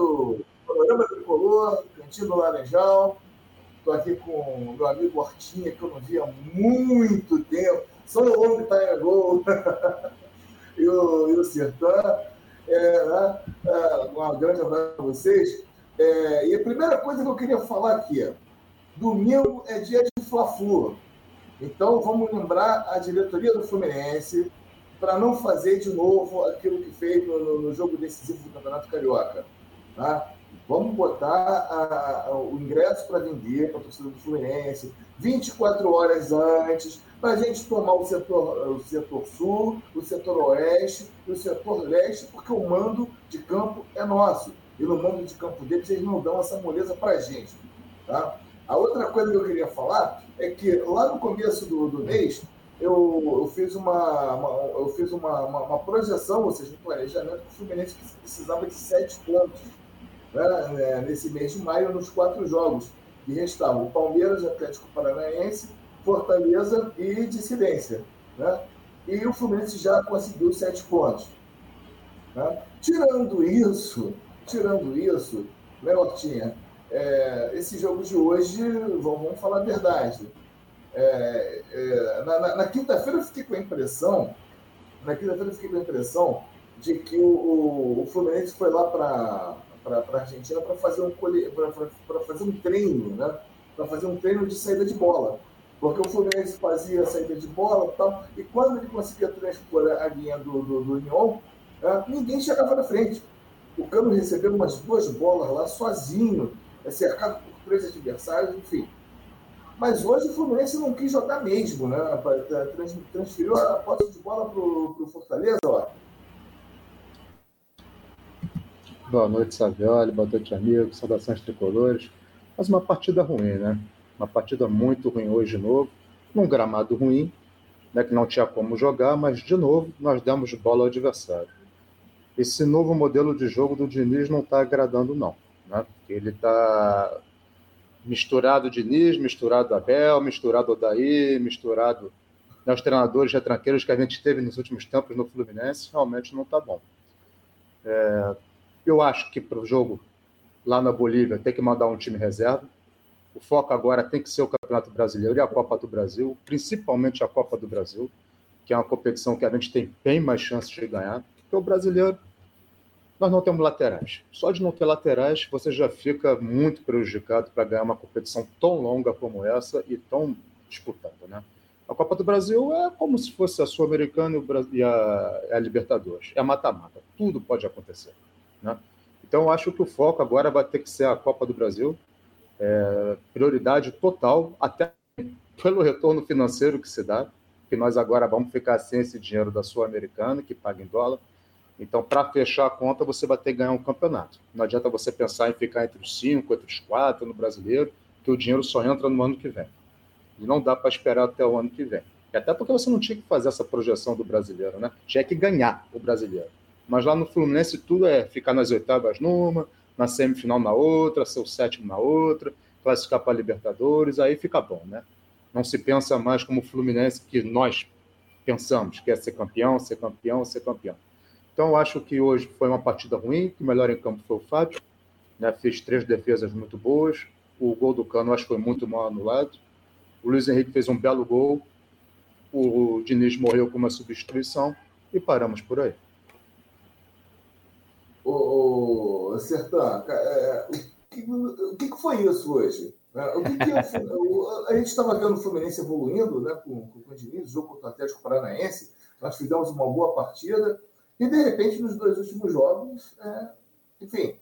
do Panorama Tricolor, Cantinho do Laranjal. Estou aqui com o meu amigo Hortinha, que eu não vi há muito tempo. Só o Long Time Gol. e, o, e o Sertã. É, né? é, um grande abraço para vocês. É, e a primeira coisa que eu queria falar aqui é, domingo é dia de Fla-Flu. Então vamos lembrar a diretoria do Fluminense para não fazer de novo aquilo que fez no, no jogo decisivo do Campeonato Carioca. Tá? Vamos botar a, a, o ingresso para vender para a torcida do Fluminense 24 horas antes, para a gente tomar o setor, o setor sul, o setor oeste e o setor leste, porque o mando de campo é nosso. E no mando de campo deles, eles não dão essa moleza para a gente. Tá? A outra coisa que eu queria falar é que lá no começo do, do mês, eu, eu, fiz, uma, uma eu fiz uma, uma, uma, projeção, ou seja, um planejamento que o Fluminense precisava de sete pontos né, nesse mês de maio nos quatro jogos que restavam: Palmeiras, Atlético Paranaense, Fortaleza e Dissidência. Né? E o Fluminense já conseguiu sete pontos. Né? Tirando isso, tirando isso, né, Hortinha? É, esse jogo de hoje, vamos, falar a verdade. É, é, na, na, na quinta-feira eu fiquei com a impressão, na quinta-feira eu fiquei com a impressão de que o, o, o Fluminense foi lá para para a Argentina para fazer um fazer um treino, né? Para fazer um treino de saída de bola. Porque o Fluminense fazia saída de bola e tal, e quando ele conseguia transpor a linha do, do, do Union, né, ninguém chegava na frente. O Cano recebeu umas duas bolas lá sozinho, é cercado por três adversários, enfim. Mas hoje o Fluminense não quis jogar mesmo, né? Transferiu a posse de bola para o Fortaleza, ó. Boa noite, Savioli. Boa noite, amigos. Saudações tricolores. Mas uma partida ruim, né? Uma partida muito ruim hoje de novo. Num gramado ruim, né, que não tinha como jogar, mas de novo nós demos bola ao adversário. Esse novo modelo de jogo do Diniz não está agradando, não. Né? Ele está misturado Diniz, misturado Abel, misturado Odaí, misturado né, os treinadores retranqueiros que a gente teve nos últimos tempos no Fluminense, realmente não está bom. É, eu acho que para o jogo lá na Bolívia tem que mandar um time reserva. O foco agora tem que ser o Campeonato Brasileiro e a Copa do Brasil, principalmente a Copa do Brasil, que é uma competição que a gente tem bem mais chances de ganhar. Porque o brasileiro, nós não temos laterais. Só de não ter laterais, você já fica muito prejudicado para ganhar uma competição tão longa como essa e tão disputada, né? A Copa do Brasil é como se fosse a Sul-Americana e a, Libertadores. É mata-mata. Tudo pode acontecer. Né? Então, eu acho que o foco agora vai ter que ser a Copa do Brasil, é, prioridade total, até pelo retorno financeiro que se dá, que nós agora vamos ficar sem esse dinheiro da Sul-Americana, que paga em dólar. Então, para fechar a conta, você vai ter que ganhar um campeonato. Não adianta você pensar em ficar entre os cinco, entre os quatro no brasileiro, que o dinheiro só entra no ano que vem. E não dá para esperar até o ano que vem. E até porque você não tinha que fazer essa projeção do brasileiro, né? Tinha que ganhar o brasileiro. Mas lá no Fluminense tudo é ficar nas oitavas numa, na semifinal na outra, ser o sétimo na outra, classificar para a Libertadores, aí fica bom, né? Não se pensa mais como o Fluminense que nós pensamos, que é ser campeão, ser campeão, ser campeão. Então, eu acho que hoje foi uma partida ruim, que o melhor em campo foi o Fábio, né? fez três defesas muito boas, o gol do Cano acho que foi muito mal anulado, o Luiz Henrique fez um belo gol, o Diniz morreu com uma substituição e paramos por aí. Ô, ô Sertã, é, o, que, o que foi isso hoje? É, o que que a gente estava vendo o Fluminense evoluindo né, com, com o Diniz, jogo contra o Atlético Paranaense, nós fizemos uma boa partida, e de repente, nos dois últimos jogos, é, enfim,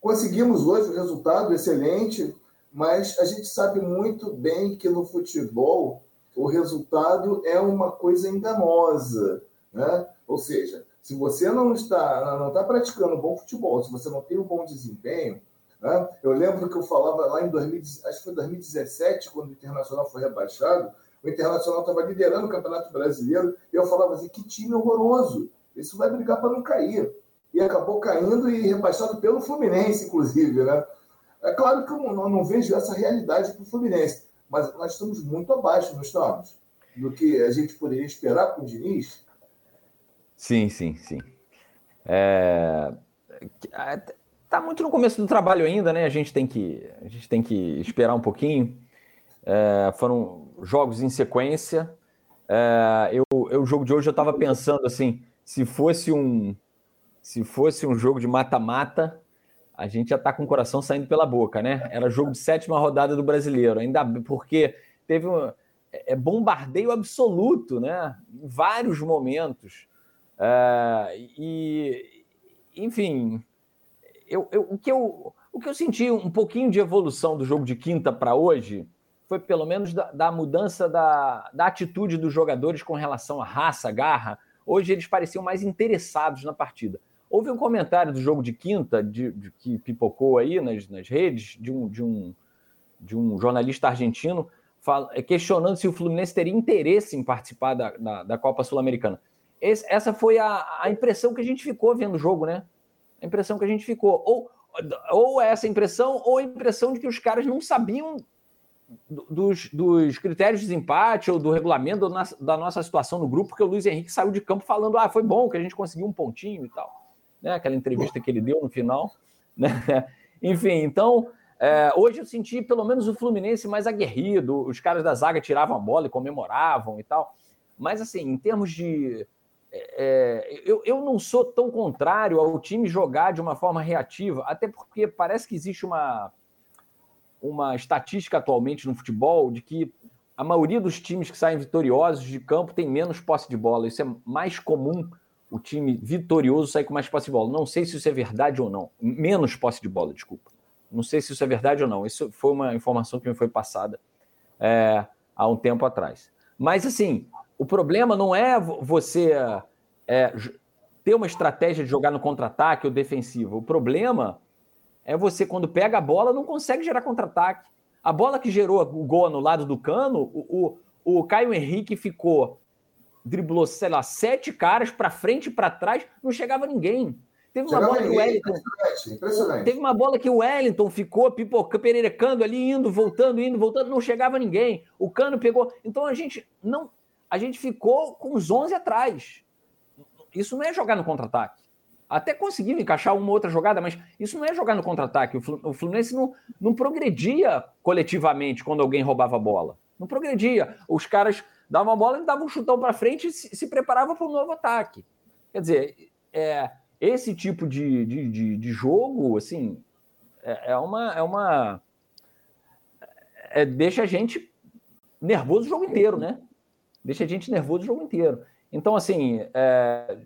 conseguimos hoje o resultado excelente, mas a gente sabe muito bem que no futebol o resultado é uma coisa enganosa, né? Ou seja, se você não está, não está praticando bom futebol, se você não tem um bom desempenho, né? eu lembro que eu falava lá em 2000, acho que foi 2017, quando o Internacional foi rebaixado, o Internacional estava liderando o Campeonato Brasileiro, e eu falava assim, que time horroroso, isso vai brigar para não cair. E acabou caindo e rebaixado pelo Fluminense, inclusive, né? É claro que eu não, não vejo essa realidade para o Fluminense, mas nós estamos muito abaixo, não estamos? Do que a gente poderia esperar com o Sim, sim, sim. É... tá muito no começo do trabalho ainda, né? A gente tem que, a gente tem que esperar um pouquinho. É, foram jogos em sequência. É, eu, eu, o jogo de hoje eu estava pensando assim, se fosse um, se fosse um jogo de mata-mata, a gente já está com o coração saindo pela boca, né? Era jogo de sétima rodada do brasileiro, ainda porque teve um é, é bombardeio absoluto, né? Em vários momentos. É, e, enfim, eu, eu, o, que eu, o que eu senti um pouquinho de evolução do jogo de quinta para hoje foi pelo menos da, da mudança da, da, atitude dos jogadores com relação à raça, garra. Hoje eles pareciam mais interessados na partida. Houve um comentário do jogo de quinta de, de que pipocou aí nas, nas redes de um, de, um, de um jornalista argentino questionando se o Fluminense teria interesse em participar da, da, da Copa Sul-Americana. Essa foi a, a impressão que a gente ficou vendo o jogo, né? a impressão que a gente ficou. Ou, ou essa impressão, ou a impressão de que os caras não sabiam dos, dos critérios de desempate ou do regulamento da nossa situação no grupo, porque o Luiz Henrique saiu de campo falando: ah, foi bom que a gente conseguiu um pontinho e tal. Né? Aquela entrevista que ele deu no final. Né? Enfim, então. É, hoje eu senti pelo menos o Fluminense mais aguerrido, os caras da zaga tiravam a bola e comemoravam e tal. Mas, assim, em termos de, é, eu, eu não sou tão contrário ao time jogar de uma forma reativa, até porque parece que existe uma, uma estatística atualmente no futebol de que a maioria dos times que saem vitoriosos de campo tem menos posse de bola. Isso é mais comum o time vitorioso sair com mais posse de bola. Não sei se isso é verdade ou não. Menos posse de bola, desculpa. Não sei se isso é verdade ou não. Isso foi uma informação que me foi passada é, há um tempo atrás. Mas, assim, o problema não é você é, ter uma estratégia de jogar no contra-ataque ou defensivo. O problema é você, quando pega a bola, não consegue gerar contra-ataque. A bola que gerou o gol no lado do cano, o, o, o Caio Henrique ficou, driblou, sei lá, sete caras para frente e para trás, não chegava ninguém. Teve uma bola que o Wellington. Impressionante, impressionante. Teve uma bola que o Wellington ficou pipocando, pererecando ali, indo, voltando, indo, voltando, não chegava ninguém. O Cano pegou. Então a gente não a gente ficou com os 11 atrás. Isso não é jogar no contra-ataque. Até conseguiu encaixar uma outra jogada, mas isso não é jogar no contra-ataque. O Fluminense não, não progredia coletivamente quando alguém roubava a bola. Não progredia. Os caras davam a bola e davam um chutão para frente e se, se preparavam para um novo ataque. Quer dizer, é, esse tipo de, de, de, de jogo, assim, é, é uma. É uma é, deixa a gente nervoso o jogo inteiro, né? Deixa a gente nervoso o jogo inteiro. Então, assim, é,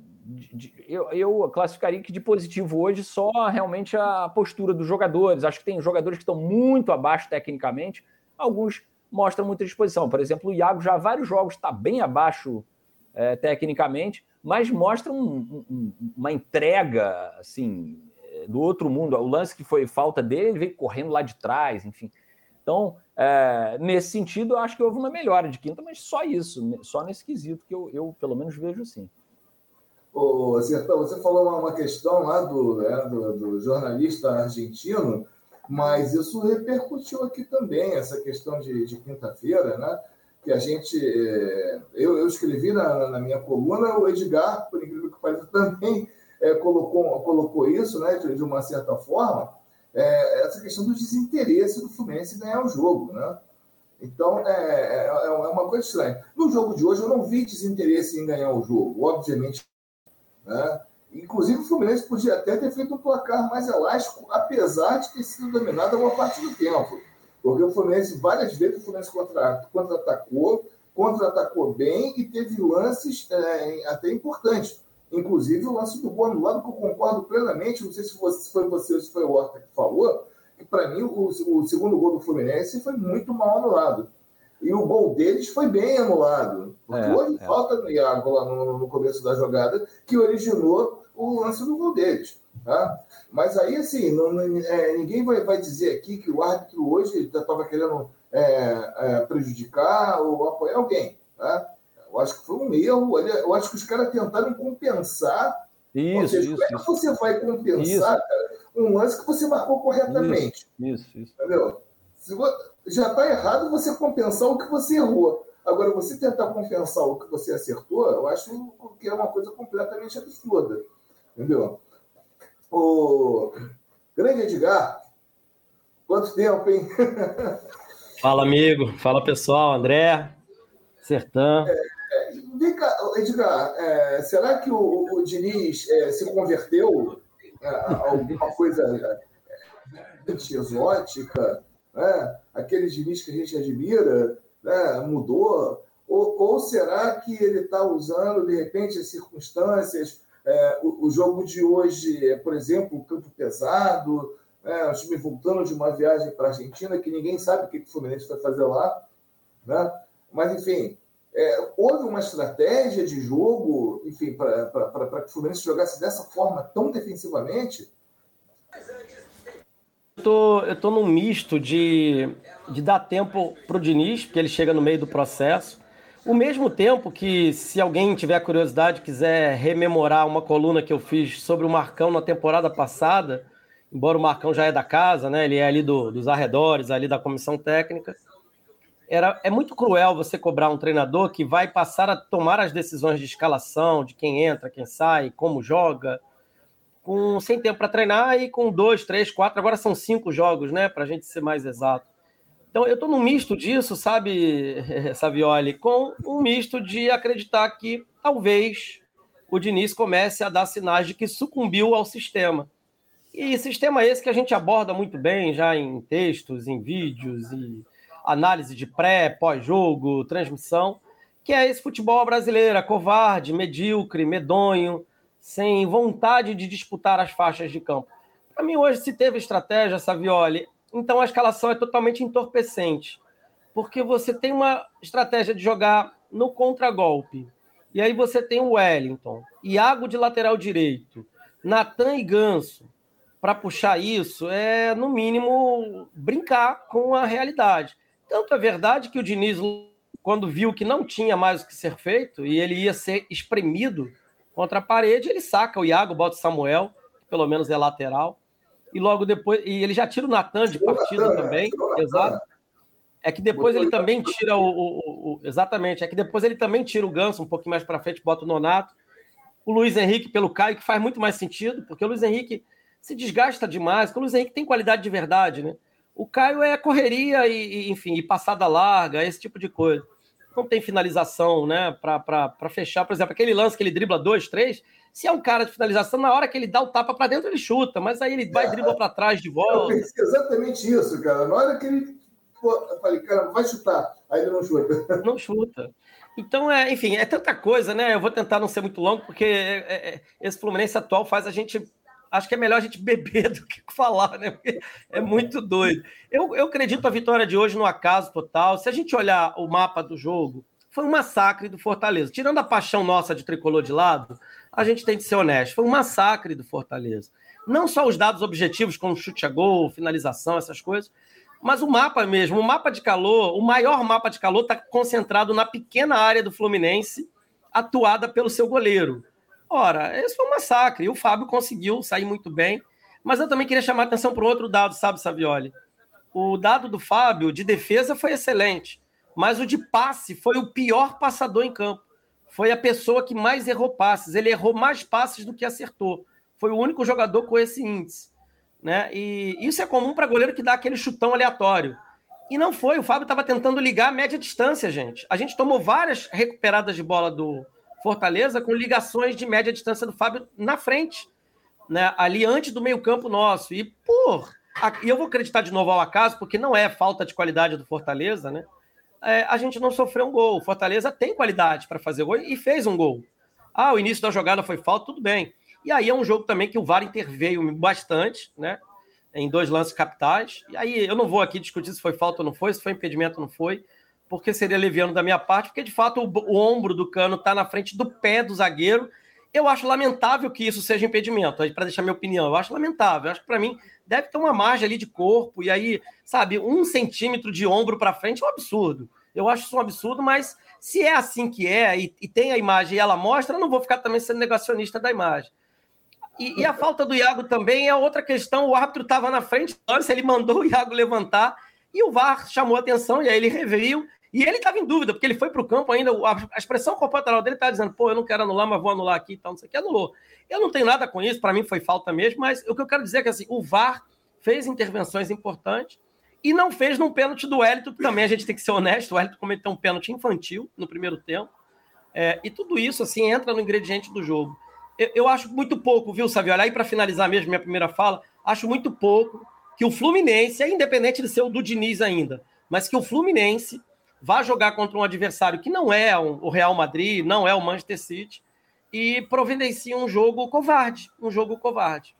eu, eu, classificaria que de positivo hoje só realmente a postura dos jogadores. Acho que tem jogadores que estão muito abaixo tecnicamente, alguns mostram muita disposição. Por exemplo, o Iago já vários jogos está bem abaixo é, tecnicamente, mas mostra um, um, uma entrega assim do outro mundo. O lance que foi falta dele, ele veio correndo lá de trás, enfim. Então, é, nesse sentido, eu acho que houve uma melhora de quinta, mas só isso, né, só nesse quesito que eu, eu pelo menos vejo assim. Ô, Sertão, você falou uma questão lá do, né, do, do, jornalista argentino, mas isso repercutiu aqui também, essa questão de, de quinta-feira, né? Que a gente. É, eu, eu escrevi na, na, minha coluna, o Edgar, por incrível que pareça, também é, colocou, colocou isso, né, de, de uma certa forma é, essa questão do desinteresse do Fluminense ganhar o jogo, né? Então, é, é, é, uma coisa estranha. No jogo de hoje, eu não vi desinteresse em ganhar o jogo, obviamente. Né? Inclusive, o Fluminense podia até ter feito um placar mais elástico, apesar de ter sido dominado uma parte do tempo. Porque o Fluminense, várias vezes, o Fluminense contra-atacou, contra-atacou bem e teve lances é, até importantes. Inclusive, o lance do gol anulado, que eu concordo plenamente, não sei se foi você ou se foi o Horta que falou, que para mim o, o, segundo gol do Fluminense foi muito mal anulado. E o gol deles foi bem anulado. Porque é, houve é. falta no Iago lá no, no, começo da jogada que originou o lance do gol deles. Tá? Mas aí, assim, não, é, ninguém vai, vai dizer aqui que o árbitro hoje estava querendo é, é, prejudicar ou apoiar alguém. Tá? Eu acho que foi um erro. Eu acho que os caras tentaram compensar. Isso, seja, isso, como é que você vai compensar cara, um lance que você marcou corretamente? Isso, isso. isso. Entendeu? Se você, já está errado você compensar o que você errou. Agora, você tentar compensar o que você acertou, eu acho que é uma coisa completamente absurda. Entendeu? O... Grande Edgar. Quanto tempo, hein? Fala, amigo. Fala, pessoal. André, Sertã. É, cá, Edgar, é, será que o, o Diniz é, se converteu é, a alguma coisa é, exótica? Né? Aquele Diniz que a gente admira né? mudou? Ou, ou será que ele está usando, de repente, as circunstâncias é, o, o, jogo de hoje, por exemplo, o campo pesado, é, o time voltando de uma viagem para a Argentina, que ninguém sabe o que o Fluminense vai fazer lá. Né? Mas, enfim, é, houve uma estratégia de jogo, enfim, para que o Fluminense jogasse dessa forma tão defensivamente? Eu tô, eu tô num misto de, de dar tempo para o Diniz, porque ele chega no meio do processo, o mesmo tempo que, se alguém tiver curiosidade, quiser rememorar uma coluna que eu fiz sobre o Marcão na temporada passada, embora o Marcão já é da casa, né? Ele é ali do, dos arredores, ali da comissão técnica. Era, é muito cruel você cobrar um treinador que vai passar a tomar as decisões de escalação, de quem entra, quem sai, como joga, com sem tempo para treinar e com dois, três, quatro, agora são cinco jogos, né? Para a gente ser mais exato. Então, eu estou num misto disso, sabe, Savioli, com um misto de acreditar que talvez o Diniz comece a dar sinais de que sucumbiu ao sistema. E sistema esse que a gente aborda muito bem já em textos, em vídeos e análise de pré, pós-jogo, transmissão, que é esse futebol brasileiro, covarde, medíocre, medonho, sem vontade de disputar as faixas de campo. Para mim, hoje, se teve estratégia, Savioli, então a escalação é totalmente entorpecente, porque você tem uma estratégia de jogar no contragolpe. E aí você tem o Wellington, Iago de lateral direito, Natan e Ganso. Para puxar isso, é no mínimo brincar com a realidade. Tanto é verdade que o Diniz, quando viu que não tinha mais o que ser feito e ele ia ser espremido contra a parede, ele saca o Iago, bota o Samuel, que pelo menos é lateral, e logo depois. E ele já tira o Natan de partida Natan, também. É, exato. É que depois ele também tira o, o, o, Exatamente. É que depois ele também tira o Ganso um pouquinho mais para frente, bota o Nonato. O Luiz Henrique pelo Caio, que faz muito mais sentido, porque o Luiz Henrique se desgasta demais, porque o Luiz Henrique tem qualidade de verdade, né? O Caio é correria e, e enfim, e passada larga, esse tipo de coisa. Não tem finalização, né? Para fechar, por exemplo, aquele lance que ele dribla dois, três, se é um cara de finalização, na hora que ele dá o tapa para dentro, ele chuta, mas aí ele vai é, dribla para trás de volta. Eu pensei exatamente isso, cara. Na hora que ele. eu falei, cara, vai chutar. Aí ele não chuta. Não chuta. Então, é, enfim, é tanta coisa, né? Eu vou tentar não ser muito longo, porque é, é, é, esse Fluminense atual faz a gente. Acho que é melhor a gente beber do que falar, né? Porque é muito doido. Eu, eu acredito a vitória de hoje no acaso total. Se a gente olhar o mapa do jogo, foi um massacre do Fortaleza. Tirando a paixão nossa de tricolor de lado, a gente tem que ser honesto. Foi um massacre do Fortaleza. Não só os dados objetivos, como chute a gol, finalização, essas coisas, mas o mapa mesmo, o mapa de calor, o maior mapa de calor está concentrado na pequena área do Fluminense, atuada pelo seu goleiro. Ora, esse foi um massacre. E o Fábio conseguiu sair muito bem. Mas eu também queria chamar a atenção para outro dado, sabe, Savioli? O dado do Fábio de defesa foi excelente, mas o de passe foi o pior passador em campo foi a pessoa que mais errou passes. Ele errou mais passes do que acertou. Foi o único jogador com esse índice. Né? E isso é comum para goleiro que dá aquele chutão aleatório. E não foi. O Fábio estava tentando ligar a média distância, gente. A gente tomou várias recuperadas de bola do Fortaleza com ligações de média distância do Fábio na frente, né? ali antes do meio-campo nosso. E, por. E eu vou acreditar de novo ao acaso, porque não é falta de qualidade do Fortaleza, né? é, a gente não sofreu um gol. O Fortaleza tem qualidade para fazer gol e fez um gol. Ah, o início da jogada foi falta, tudo bem. E aí é um jogo também que o VAR interveio bastante, né? Em dois lances capitais. E aí eu não vou aqui discutir se foi falta ou não foi, se foi impedimento ou não foi, porque seria leviano da minha parte, porque de fato o, o ombro do cano está na frente do pé do zagueiro. Eu acho lamentável que isso seja impedimento, para deixar minha opinião. Eu acho lamentável. Eu acho que para mim deve ter uma margem ali de corpo, e aí, sabe, um centímetro de ombro para frente é um absurdo. Eu acho isso um absurdo, mas se é assim que é, e, e tem a imagem e ela mostra, eu não vou ficar também sendo negacionista da imagem. E, e, a falta do Iago também é outra questão. O árbitro estava na frente, antes ele mandou o Iago levantar e o VAR chamou a atenção, e aí ele reviu E ele estava em dúvida, porque ele foi para o campo ainda, a expressão corporal dele estava dizendo, pô, eu não quero anular, mas vou anular aqui e tal, não sei o que, anulou. Eu não tenho nada com isso, para mim foi falta mesmo, mas o que eu quero dizer é que assim, o VAR fez intervenções importantes e não fez num pênalti do Hélito, que também a gente tem que ser honesto, o Hélito cometeu um pênalti infantil no primeiro tempo, é, e tudo isso, assim, entra no ingrediente do jogo. Eu, eu acho muito pouco, viu, Saviola? Aí, para finalizar mesmo minha primeira fala, acho muito pouco que o Fluminense, é independente de ser o do Diniz ainda, mas que o Fluminense vá jogar contra um adversário que não é o Real Madrid, não é o Manchester City, e providencia um jogo covarde, um jogo covarde.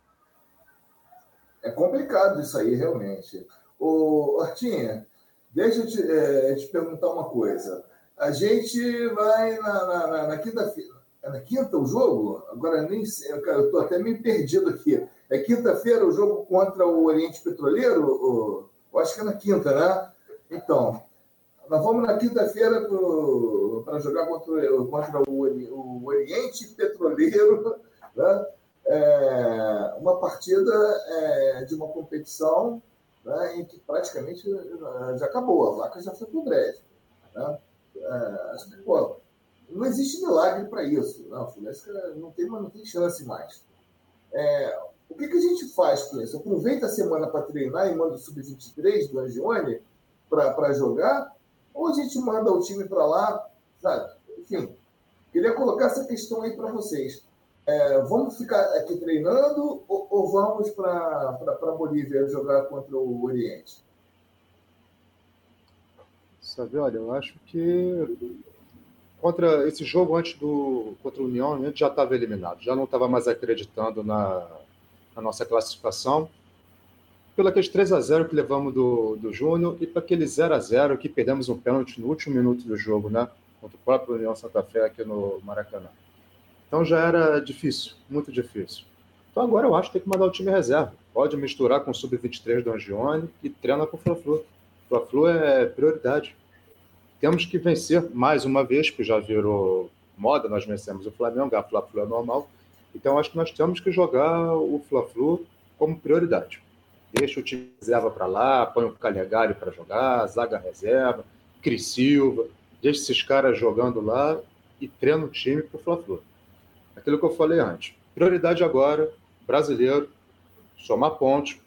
É complicado isso aí, realmente. Ô, Hortinha, deixa eu te, é, te perguntar uma coisa. A gente vai na, na, na, na quinta-feira. É na quinta o jogo? Agora nem sei, eu estou até meio perdido aqui. É quinta-feira o jogo contra o Oriente Petroleiro? Eu acho que é na quinta, né? Então, nós vamos na quinta-feira para jogar contra, contra o, o, Oriente Petroleiro, né? É, uma partida é, de uma competição né, em que praticamente já acabou, a vaca já foi para o breve. Né? Pô, não existe milagre para isso. Não, Fluminense não tem, não tem chance mais. É, o que, que a gente faz com isso? Aproveita a semana para treinar e manda o Sub-23 do Angione para jogar ou a gente manda o time para lá, sabe? Enfim, queria colocar essa questão aí para vocês. É, vamos ficar aqui treinando ou, ou vamos para a Bolívia jogar contra o Oriente? Sabe, olha, eu acho que contra esse jogo antes do contra o União, a gente já estava eliminado, já não estava mais acreditando na, na nossa classificação pelo aqueles 3 a 0 que levamos do, do Júnior e para aquele 0 a 0 que perdemos um pênalti no último minuto do jogo, né? Contra o próprio União Santa Fé aqui no Maracanã. Então já era difícil, muito difícil. Então agora eu acho que tem que mandar o time reserva. Pode misturar com o sub-23 do Angione e treina com o Fla-Flu. Fla-Flu é prioridade. Temos que vencer mais uma vez, que já virou moda, nós vencemos o Flamengo, a Fla-Flu é normal. Então acho que nós temos que jogar o Fla-Flu como prioridade deixa o time reserva para lá, põe o Calegari para jogar, zaga reserva, Cris Silva, deixa esses caras jogando lá e treina o time para o Fla-Flu. Aquilo que eu falei antes. Prioridade agora, brasileiro, somar pontos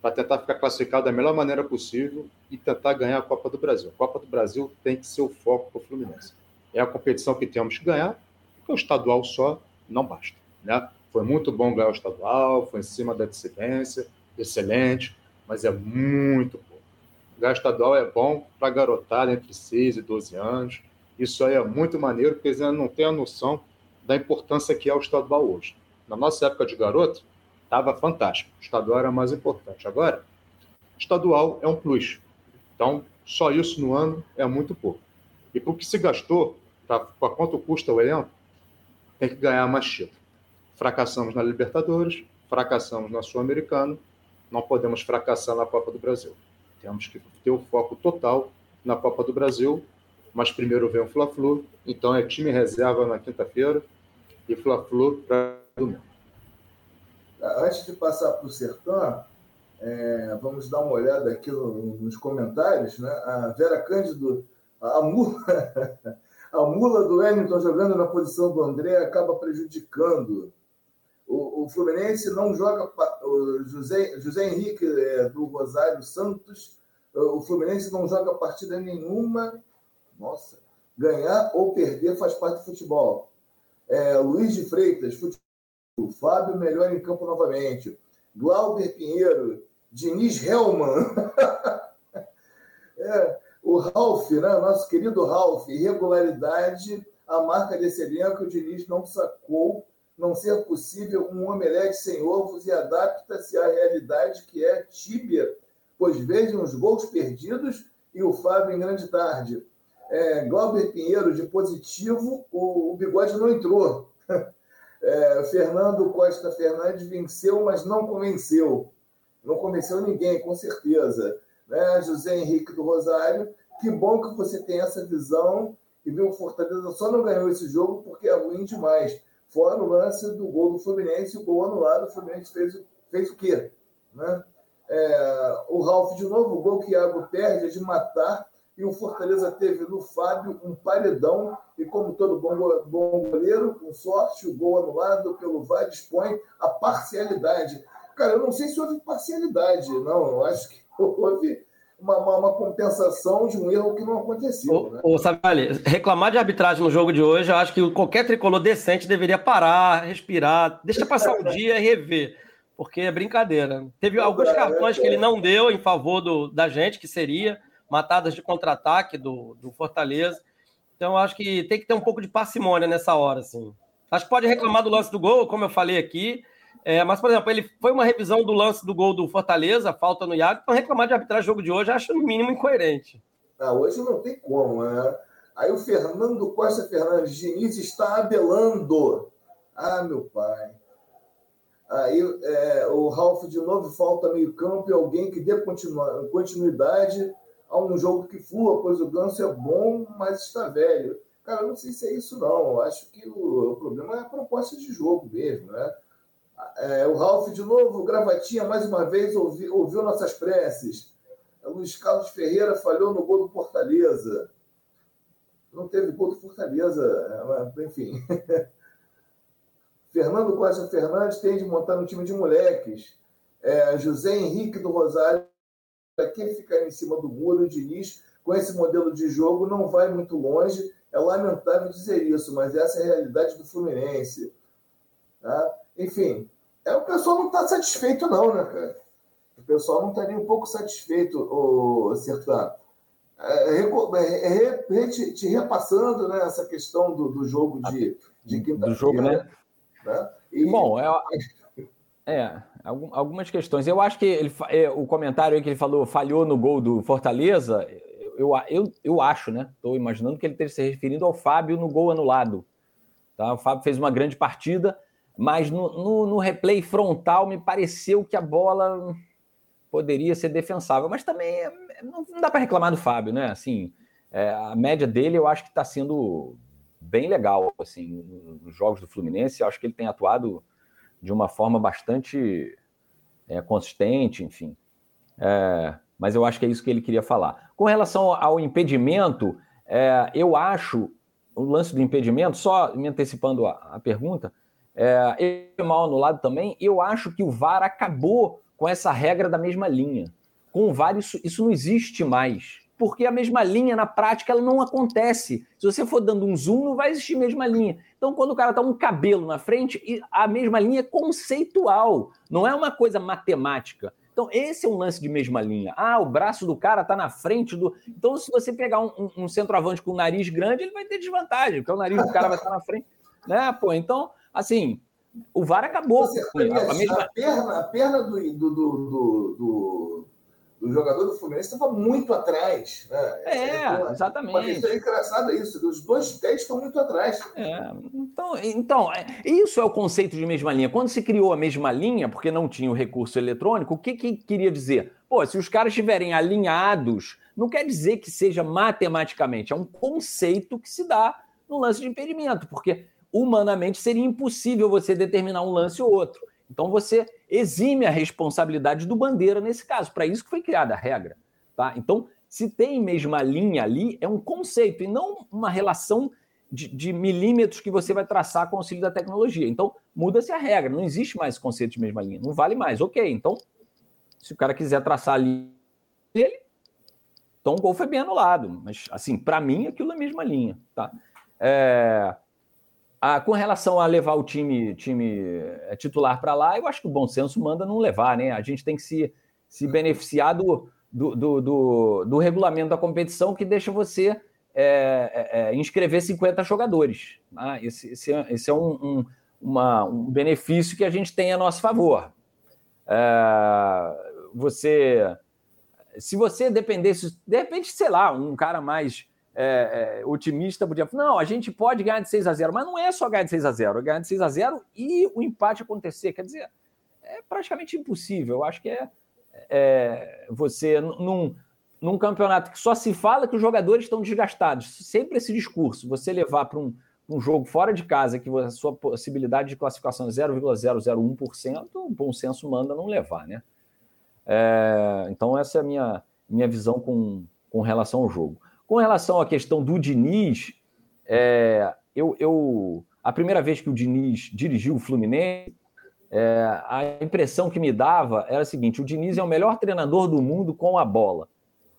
para tentar ficar classificado da melhor maneira possível e tentar ganhar a Copa do Brasil. A Copa do Brasil tem que ser o foco para o Fluminense. É a competição que temos que ganhar, porque o estadual só não basta. Né? Foi muito bom ganhar o estadual, foi em cima da dissidência, excelente, mas é muito pouco. O gás estadual é bom para garotada entre 6 e 12 anos. Isso aí é muito maneiro, porque eles ainda não têm a noção da importância que é o estadual hoje. Na nossa época de garoto, estava fantástico. O estadual era mais importante. Agora, estadual é um plus. Então, só isso no ano é muito pouco. E por que se gastou, para quanto custa o elenco, tem que ganhar mais título. Fracassamos na Libertadores, fracassamos na Sul-Americana, não podemos fracassar na Copa do Brasil. Temos que ter o foco total na Copa do Brasil, mas primeiro vem o Fla-Flu, então é time reserva na quinta-feira e Fla-Flu para domingo. Antes de passar para o Sertão, é, vamos dar uma olhada aqui no, nos comentários. Né? A Vera Cândido, a mula, a mula do Wellington jogando na posição do André acaba prejudicando o, o Fluminense não joga. José, José Henrique é, do Rosário Santos. O Fluminense não joga partida nenhuma. Nossa, ganhar ou perder faz parte do futebol. É, Luiz de Freitas, futebol. Fábio melhor em campo novamente. Glauber Pinheiro, Diniz Helman. é, o Ralf, né? nosso querido Ralf, irregularidade, a marca desse elenco, o Diniz não sacou não ser possível um omelete sem ovos e adapta-se à realidade que é tíbia, pois vejam os gols perdidos e o Fábio em grande tarde. É, Glauber Pinheiro, de positivo, o, o bigode não entrou. É, Fernando Costa Fernandes venceu, mas não convenceu. Não convenceu ninguém, com certeza. Né? José Henrique do Rosário, que bom que você tem essa visão e viu o Fortaleza só não ganhou esse jogo porque é ruim demais. Fora o lance do gol do Fluminense, o gol anulado, o Fluminense fez, fez o quê? Né? É, o Ralf, de novo, o gol que o Iago perde é de matar e o Fortaleza teve no Fábio um paredão, e como todo bom, bom goleiro, com sorte, o gol anulado pelo VAR dispõe a parcialidade. Cara, eu não sei se houve parcialidade, não, eu acho que houve uma, uma, uma, compensação de um erro que não aconteceu. Ô, né? reclamar de arbitragem no jogo de hoje, eu acho que qualquer tricolor decente deveria parar, respirar, deixa passar o dia e rever, porque é brincadeira. Teve alguns cartões que ele não deu em favor do, da gente, que seria matadas de contra-ataque do, do Fortaleza. Então, eu acho que tem que ter um pouco de parcimônia nessa hora, assim. Acho que pode reclamar do lance do gol, como eu falei aqui, é, mas, por exemplo, ele foi uma revisão do lance do gol do Fortaleza, falta no Iago, então reclamar de arbitrar jogo de hoje acho no mínimo incoerente. Ah, hoje não tem como, né? Aí o Fernando Costa Fernandes Diniz está abelando. Ah, meu pai. Aí é, o Ralf de novo falta meio campo e alguém que dê continuidade a um jogo que flua, pois o Ganso é bom, mas está velho. Cara, eu não sei se é isso não. Acho que o, o problema é a proposta de jogo mesmo, né? É, o Ralf, de novo, Gravatinha, mais uma vez, ouvi, ouviu nossas preces. Luiz Carlos Ferreira falhou no gol do Fortaleza. Não teve gol do Fortaleza, enfim. Fernando Costa Fernandes tem de montar um time de moleques. É, José Henrique do Rosário, para quem ficar em cima do muro, o Diniz, com esse modelo de jogo, não vai muito longe. É lamentável dizer isso, mas essa é a realidade do Fluminense. Tá? Enfim, é, o pessoal não está satisfeito, não, né, cara? O pessoal não está nem um pouco satisfeito, o Sertão. É, é, é, te repassando né, essa questão do, do jogo de, de quinta-feira. Do jogo, né? né? E... Bom, é, é, algumas questões. Eu acho que ele, é, o comentário que ele falou falhou no gol do Fortaleza, eu, eu, eu acho, né? Estou imaginando que ele esteja se referindo ao Fábio no gol anulado. Tá? O Fábio fez uma grande partida, mas no, no, no, replay frontal me pareceu que a bola poderia ser defensável, mas também é, não, não dá para reclamar do Fábio, né? Assim, é, a média dele eu acho que está sendo bem legal, assim, nos jogos do Fluminense, eu acho que ele tem atuado de uma forma bastante é, consistente, enfim. É, mas eu acho que é isso que ele queria falar. Com relação ao impedimento, é, eu acho o lance do impedimento, só me antecipando a, a pergunta, é, mal anulado também, eu acho que o VAR acabou com essa regra da mesma linha. Com o VAR, isso, isso não existe mais. Porque a mesma linha, na prática, ela não acontece. Se você for dando um zoom, não vai existir mesma linha. Então, quando o cara tá um cabelo na frente, a mesma linha é conceitual, não é uma coisa matemática. Então, esse é um lance de mesma linha. Ah, o braço do cara tá na frente do. Então, se você pegar um, um, um centroavante com o nariz grande, ele vai ter desvantagem, porque o nariz do cara vai estar na frente. Né, pô? Então, assim, o VAR acabou. Você, a, mesma... a, perna, a perna do, do, do, do, do jogador do Fluminense estava muito atrás. Né? É, exatamente. Isso é engraçado isso. Os dois pés estão muito atrás. É, então, então, é, isso é o conceito de mesma linha. Quando se criou a mesma linha, porque não tinha o recurso eletrônico, o que, que queria dizer? Pô, se os caras estiverem alinhados, não quer dizer que seja matematicamente, é um conceito que se dá no lance de impedimento, porque humanamente seria impossível você determinar um lance ou outro. Então você exime a responsabilidade do bandeira nesse caso. Para isso que foi criada a regra. Tá? Então, se tem mesma linha ali, é um conceito e não uma relação de, de milímetros que você vai traçar com o auxílio da tecnologia. Então, muda-se a regra. Não existe mais conceito de mesma linha. Não vale mais. Ok, então, se o cara quiser traçar ali ele, então o gol foi bem anulado. Mas, assim, para mim, aquilo é a mesma linha. Tá? É... Ah, com relação a levar o time, time eh, titular para lá, eu acho que o bom senso manda não levar, né? A gente tem que se, se beneficiar do, do, do, do, do regulamento da competição que deixa você é, é, inscrever 50 jogadores. Ah, esse, esse, é, esse é um, um, uma, um benefício que a gente tem a nosso favor. É, você, se você dependesse, de repente, sei lá, um cara mais é, é, otimista podia falar, não, a gente pode ganhar de 6 a 0 mas não é só ganhar de 6 a 0 é ganhar de 6 a 0 e o empate acontecer. Quer dizer, é praticamente impossível. Eu acho que é, é você, num, num campeonato que só se fala que os jogadores estão desgastados, sempre esse discurso, você levar para um, um jogo fora de casa que a sua possibilidade de classificação é 0,001%, o bom senso manda não levar, né? É, então, essa é a minha, minha visão com, com relação ao jogo. Com relação à questão do Diniz, é, eu, eu, a primeira vez que o Diniz dirigiu o Fluminense, é, a impressão que me dava era a seguinte: o Diniz é o melhor treinador do mundo com a bola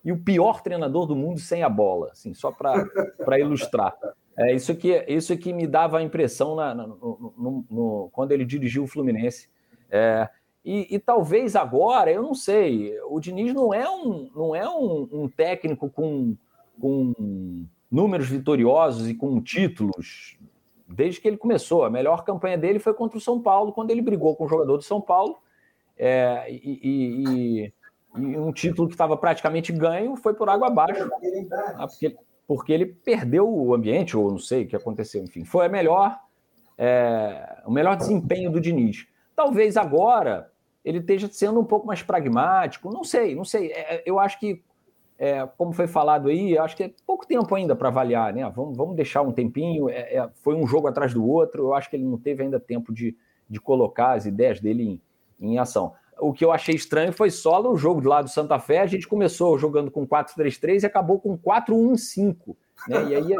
e o pior treinador do mundo sem a bola, assim, só para ilustrar. É isso que isso que me dava a impressão na, no, no, no, quando ele dirigiu o Fluminense. É, e, e, talvez agora, eu não sei, o Diniz não é um, não é um, um técnico com, com números vitoriosos e com títulos desde que ele começou. A melhor campanha dele foi contra o São Paulo, quando ele brigou com o jogador do São Paulo. É, e, e, e, um título que estava praticamente ganho foi por água abaixo. Ah, porque porque ele perdeu o ambiente, ou não sei o que aconteceu, enfim. Foi a melhor, é, o melhor desempenho do Diniz. Talvez agora ele esteja sendo um pouco mais pragmático, não sei, não sei. É, eu acho que, é, como foi falado aí, acho que é pouco tempo ainda para avaliar, né? Vamos, vamos deixar um tempinho. É, é, foi um jogo atrás do outro, eu acho que ele não teve ainda tempo de, de colocar as ideias dele em, em ação o que eu achei estranho foi só no jogo do lado do Santa Fé, a gente começou jogando com 4-3-3 e acabou com 4-1-5. Né? E, aí,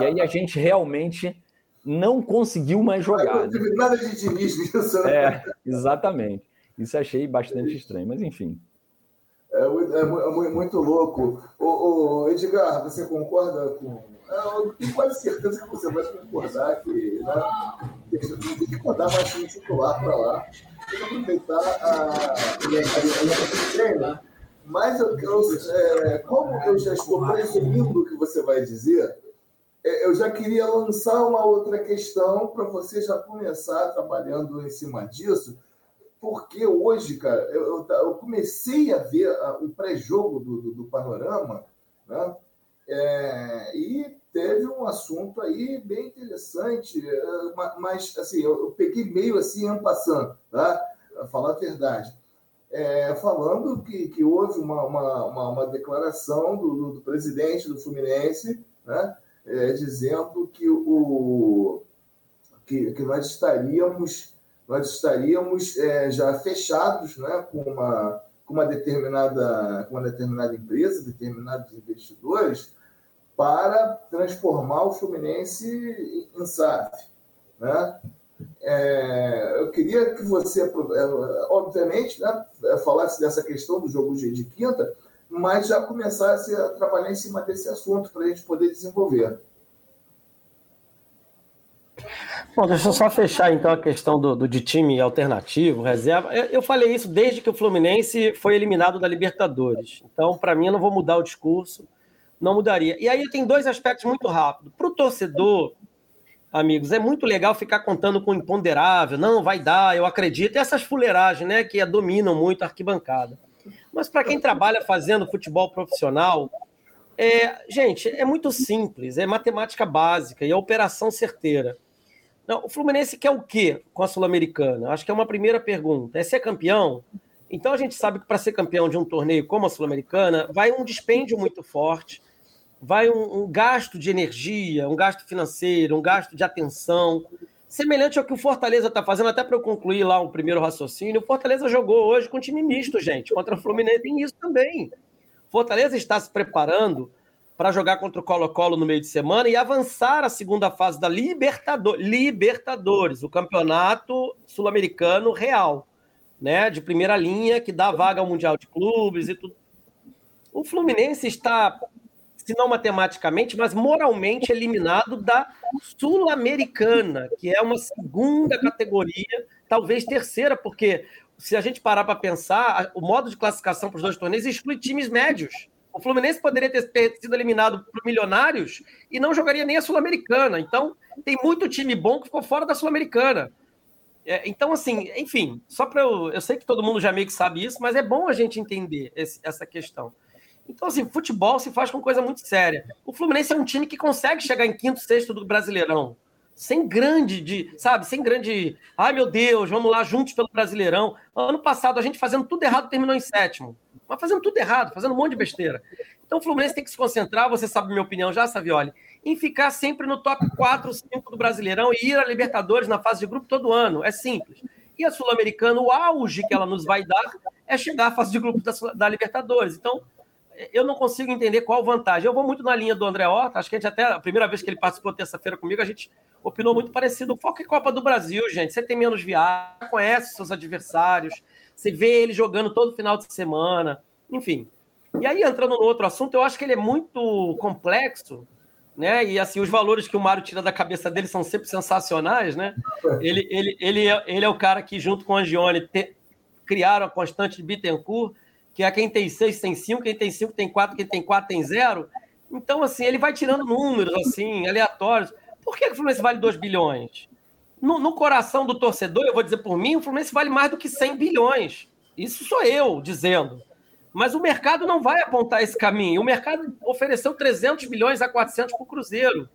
e aí a gente realmente não conseguiu mais jogar. Não teve nada de diniz nisso, né? É, exatamente. Isso achei bastante estranho, mas enfim. É, é, é muito louco. Ô, ô, Edgar, você concorda com. É, eu tenho quase certeza que você vai concordar que né, tem que mandar mais time titular para lá tem aproveitar a. Mas eu, eu é, como eu já estou presumindo o que você vai dizer, é, eu já queria lançar uma outra questão para você já começar trabalhando em cima disso, porque hoje, cara, eu, eu comecei a ver o pré-jogo do, do, do, Panorama, né? É, e teve um assunto aí bem interessante, é, mas assim, eu, eu peguei meio assim, passando, tá? A falar a verdade. É, falando que, que houve uma, uma, uma, uma declaração do, do, presidente do Fluminense, né? É, dizendo que, o, que, que nós estaríamos, nós estaríamos é, já fechados né? com, uma, com, uma determinada, com uma determinada empresa, determinados investidores, para transformar o Fluminense em SAF. Né? É, eu queria que você, é, obviamente, né, falasse dessa questão do jogo de quinta, mas já começasse a trabalhar em cima desse assunto para a gente poder desenvolver. Bom, deixa eu só fechar então a questão do, do de time alternativo, reserva. Eu, eu, falei isso desde que o Fluminense foi eliminado da Libertadores. Então, para mim, eu não vou mudar o discurso não mudaria. E aí tem dois aspectos muito rápidos. Para o torcedor, amigos, é muito legal ficar contando com imponderável, não, vai dar, eu acredito, e essas fuleiragens, né, que dominam muito a arquibancada. Mas para quem trabalha fazendo futebol profissional, é, gente, é muito simples, é matemática básica e é operação certeira. Não, o Fluminense quer o quê com a Sul-Americana? Acho que é uma primeira pergunta. É ser campeão? Então a gente sabe que para ser campeão de um torneio como a Sul-Americana, vai um dispêndio muito forte vai um, um, gasto de energia, um gasto financeiro, um gasto de atenção, semelhante ao que o Fortaleza está fazendo, até para eu concluir lá o primeiro raciocínio. O Fortaleza jogou hoje com time misto, gente, contra o Fluminense, tem isso também. Fortaleza está se preparando para jogar contra o Colo-Colo no meio de semana e avançar a segunda fase da Libertador Libertadores, o campeonato sul-americano real, né, de primeira linha, que dá vaga ao Mundial de Clubes e tudo. O Fluminense está se não matematicamente, mas moralmente eliminado da Sul-Americana, que é uma segunda categoria, talvez terceira, porque se a gente parar para pensar, o modo de classificação para os dois torneios exclui times médios. O Fluminense poderia ter sido eliminado por Milionários e não jogaria nem a Sul-Americana. Então, tem muito time bom que ficou fora da Sul-Americana. É, então, assim, enfim, só para eu. Eu sei que todo mundo já meio que sabe isso, mas é bom a gente entender esse, essa questão. Então, assim, futebol se faz com coisa muito séria. O Fluminense é um time que consegue chegar em quinto, sexto do Brasileirão. Sem grande, de, sabe, sem grande. Ai, meu Deus, vamos lá juntos pelo Brasileirão. Ano passado, a gente fazendo tudo errado terminou em sétimo. Mas fazendo tudo errado, fazendo um monte de besteira. Então o Fluminense tem que se concentrar, você sabe minha opinião já, Savioli, em ficar sempre no top 4, 5 do Brasileirão e ir a Libertadores na fase de grupo todo ano. É simples. E a Sul-Americana, o auge que ela nos vai dar é chegar à fase de grupo da, da Libertadores. Então, eu não consigo entender qual vantagem. Eu vou muito na linha do André Horta, acho que a gente até, a primeira vez que ele participou terça-feira comigo, a gente opinou muito parecido. O foco é Copa do Brasil, gente. Você tem menos viagem, conhece seus adversários, você vê ele jogando todo final de semana, enfim. E aí, entrando no outro assunto, eu acho que ele é muito complexo, né? E assim, os valores que o Mário tira da cabeça dele são sempre sensacionais, né? Ele, ele, ele, é, ele é o cara que, junto com o Angione, te, criaram a constante de Bittencourt, que é quem tem seis tem cinco, quem tem cinco tem quatro, quem tem quatro tem zero. Então, assim, ele vai tirando números, assim, aleatórios. Por que o Fluminense vale 2 bilhões? No, no, coração do torcedor, eu vou dizer por mim, o Fluminense vale mais do que 100 bilhões. Isso sou eu dizendo. Mas o mercado não vai apontar esse caminho. O mercado ofereceu 300 milhões a 400 para o Cruzeiro.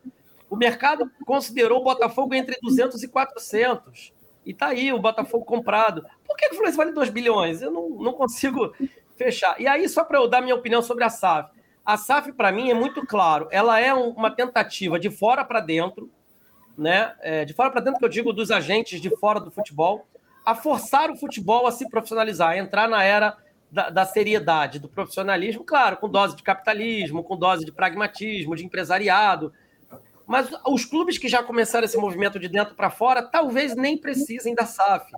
O mercado considerou o Botafogo entre 200 e 400. E está aí o Botafogo comprado. Por que o Fluminense vale 2 bilhões? Eu não, não consigo fechar. E aí, só para eu dar minha opinião sobre a SAF. A SAF, para mim, é muito claro. Ela é uma tentativa de fora para dentro, né? É, de fora para dentro, que eu digo dos agentes de fora do futebol, a forçar o futebol a se profissionalizar, a entrar na era da, da, seriedade, do profissionalismo, claro, com dose de capitalismo, com dose de pragmatismo, de empresariado. Mas os clubes que já começaram esse movimento de dentro para fora, talvez nem precisem da SAF,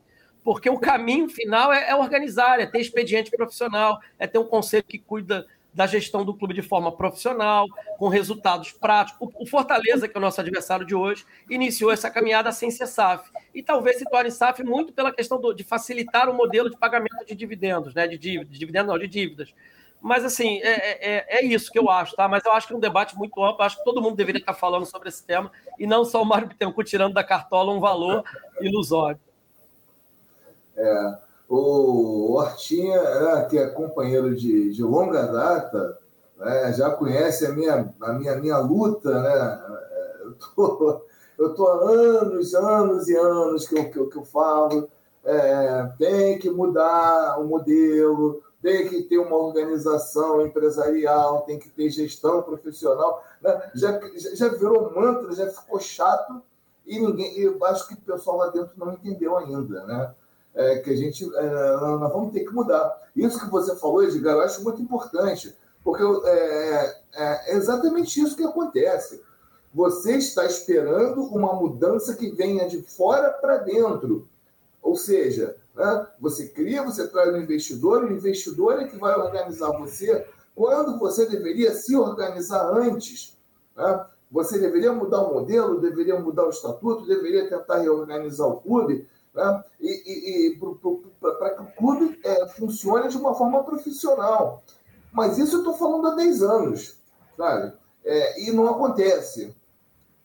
porque o caminho final é, é organizar, é ter expediente profissional, é ter um conselho que cuida da gestão do clube de forma profissional, com resultados práticos. O Fortaleza, que é o nosso adversário de hoje, iniciou essa caminhada sem ser SAF. E talvez se torne SAF muito pela questão do, de facilitar o modelo de pagamento de dividendos, né? De dívidas, de dividendos não, de dívidas. Mas, assim, é, é, é, isso que eu acho, tá? Mas eu acho que é um debate muito amplo, acho que todo mundo deveria estar falando sobre esse tema, e não só o Mário Bittencourt tirando da cartola um valor ilusório. É, o Hortinha, que é companheiro de, de longa data, né, já conhece a minha, a minha, minha luta, né? Eu tô, eu tô há anos, anos e anos que eu, que eu, que eu falo, é, tem que mudar o modelo, tem que ter uma organização empresarial, tem que ter gestão profissional. Né? Já, já virou mantra, já ficou chato e ninguém, eu acho que o pessoal lá dentro não entendeu ainda, né? É, que a gente é, nós vamos ter que mudar. Isso que você falou, Edgar, eu acho muito importante, porque é, é, é exatamente isso que acontece. Você está esperando uma mudança que venha de fora para dentro. Ou seja, né, você cria, você traz um investidor, o investidor é que vai organizar você quando você deveria se organizar antes. Né? Você deveria mudar o modelo, deveria mudar o estatuto, deveria tentar reorganizar o clube né? e, e, e para que o clube é, funcione de uma forma profissional. Mas isso eu estou falando há 10 anos, sabe? É, e não acontece.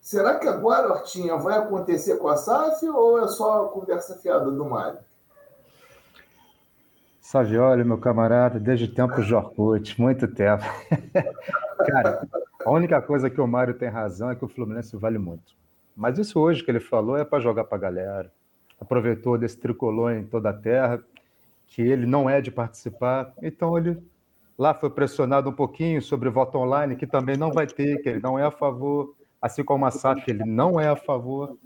Será que agora, Hortinha, vai acontecer com a SAF ou é só conversa fiada do Mário? Savioli, meu camarada, desde tempos de Orkut, muito tempo. Cara, a única coisa que o Mário tem razão é que o Fluminense vale muito. Mas isso hoje que ele falou é para jogar para a galera aproveitou desse tricolor em toda a terra, que ele não é de participar, então ele lá foi pressionado um pouquinho sobre voto online, que também não vai ter, que ele não é a favor, assim como a SAF, ele não é a favor.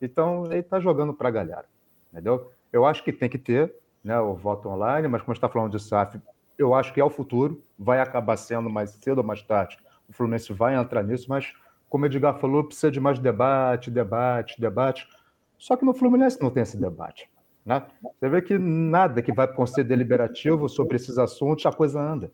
Então, ele está jogando para a galera, entendeu? Eu acho que tem que ter né, o voto online, mas como está falando de SAF, eu acho que é o futuro, vai acabar sendo mais cedo ou mais tarde, o Fluminense vai entrar nisso, mas como o Edgar falou, precisa de mais debate, debate, debate, só que no Fluminense não tem esse debate. Né? Você vê que nada que vai para o Conselho Deliberativo sobre esses assuntos, a coisa anda.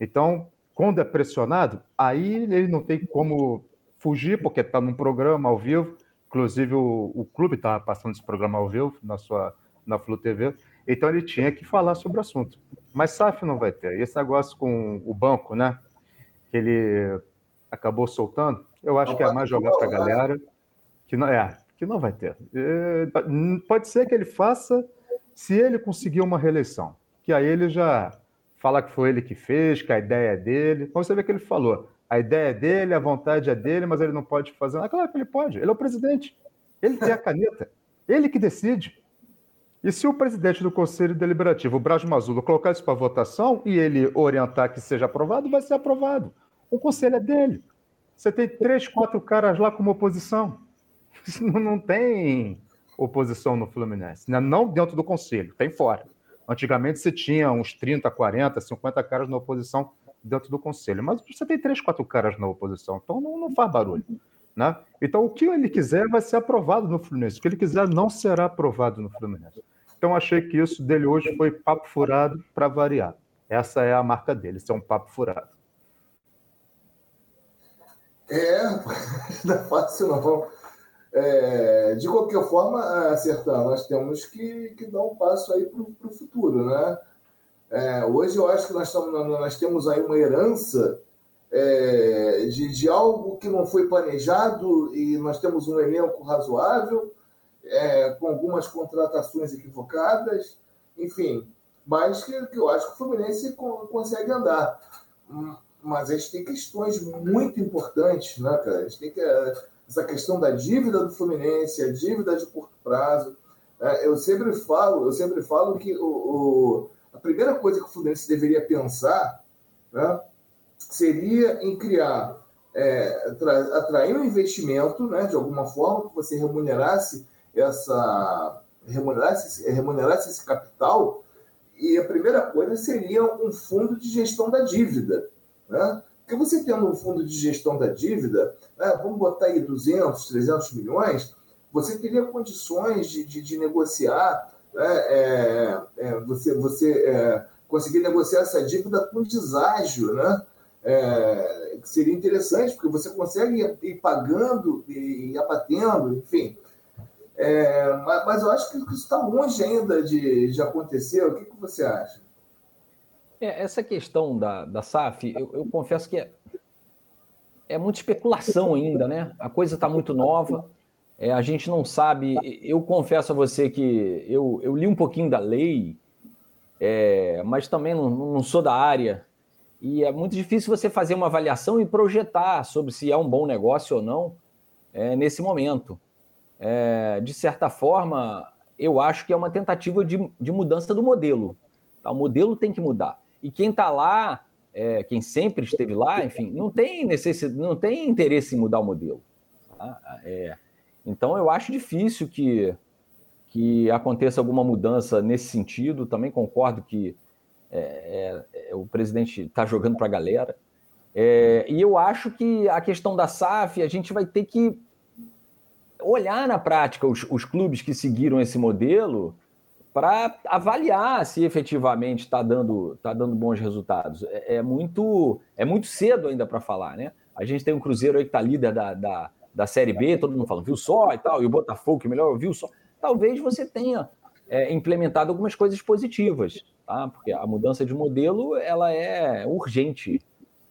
Então, quando é pressionado, aí ele não tem como fugir, porque está num programa ao vivo. Inclusive, o, o clube estava passando esse programa ao vivo na sua na Flu TV. Então, ele tinha que falar sobre o assunto. Mas SAF não vai ter. Esse negócio com o banco, né? Que ele acabou soltando, eu acho que é mais jogar para a galera. Que não, é, que não vai ter. É, pode ser que ele faça se ele conseguir uma reeleição, que aí ele já fala que foi ele que fez, que a ideia é dele. Então você vê que ele falou, a ideia é dele, a vontade é dele, mas ele não pode fazer nada. Claro que ele pode, ele é o presidente, ele tem a caneta, ele que decide. E se o presidente do Conselho Deliberativo, o Bras Mazulo, colocar isso para votação e ele orientar que seja aprovado, vai ser aprovado. O conselho é dele. Você tem três, quatro caras lá como oposição. Não tem oposição no Fluminense, né? não dentro do conselho, tem fora. Antigamente você tinha uns 30, 40, 50 caras na oposição dentro do conselho, mas você tem três, quatro caras na oposição, então não, não faz barulho. Né? Então, o que ele quiser vai ser aprovado no Fluminense. O que ele quiser não será aprovado no Fluminense. Então, achei que isso dele hoje foi papo furado para variar. Essa é a marca dele, isso é um papo furado. É, não é fácil não. É, de qualquer forma, acertar, nós temos que, que dar um passo aí para o futuro, né? É, hoje eu acho que nós, estamos, nós temos aí uma herança é, de, de, algo que não foi planejado e nós temos um elenco razoável, é, com algumas contratações equivocadas, enfim, mas que, que eu acho que o Fluminense consegue andar. Mas a gente tem questões muito importantes, né, cara? A gente tem que essa questão da dívida do Fluminense, a dívida de curto prazo. É, eu sempre falo, eu sempre falo que o, o, a primeira coisa que o Fluminense deveria pensar né, seria em criar, é, atrair um investimento, né, de alguma forma, que você remunerasse essa remunerasse, remunerasse esse capital, e a primeira coisa seria um fundo de gestão da dívida. Né? Porque você tendo um fundo de gestão da dívida, né, vamos botar aí 200, 300 milhões, você teria condições de, de, de negociar, né, é, é, você, você é, conseguir negociar essa dívida com deságio, né? É, seria interessante, porque você consegue ir, ir pagando e abatendo, enfim. É, mas, mas, eu acho que isso está longe ainda de, de acontecer. O que, que você acha? É, essa questão da, da SAF, eu, eu confesso que é, é muita especulação ainda, né? A coisa está muito nova, é, a gente não sabe. Eu confesso a você que eu, eu li um pouquinho da lei, é, mas também não, não sou da área, e é muito difícil você fazer uma avaliação e projetar sobre se é um bom negócio ou não é, nesse momento. É, de certa forma, eu acho que é uma tentativa de, de mudança do modelo. Tá? O modelo tem que mudar. E quem está lá, é, quem sempre esteve lá, enfim, não tem necessidade, não tem interesse em mudar o modelo. Tá? É, então eu acho difícil que, que aconteça alguma mudança nesse sentido. Também concordo que é, é, é o presidente está jogando para a galera. É, e eu acho que a questão da SAF, a gente vai ter que olhar na prática os, os clubes que seguiram esse modelo para avaliar se efetivamente está dando, tá dando bons resultados. É, é, muito, é muito cedo ainda para falar, né? A gente tem um Cruzeiro aí que está líder da, da, da Série B, todo mundo falando, viu só e tal, e o Botafogo, que é melhor, viu só. Talvez você tenha é, implementado algumas coisas positivas, tá? Porque a mudança de modelo, ela é urgente,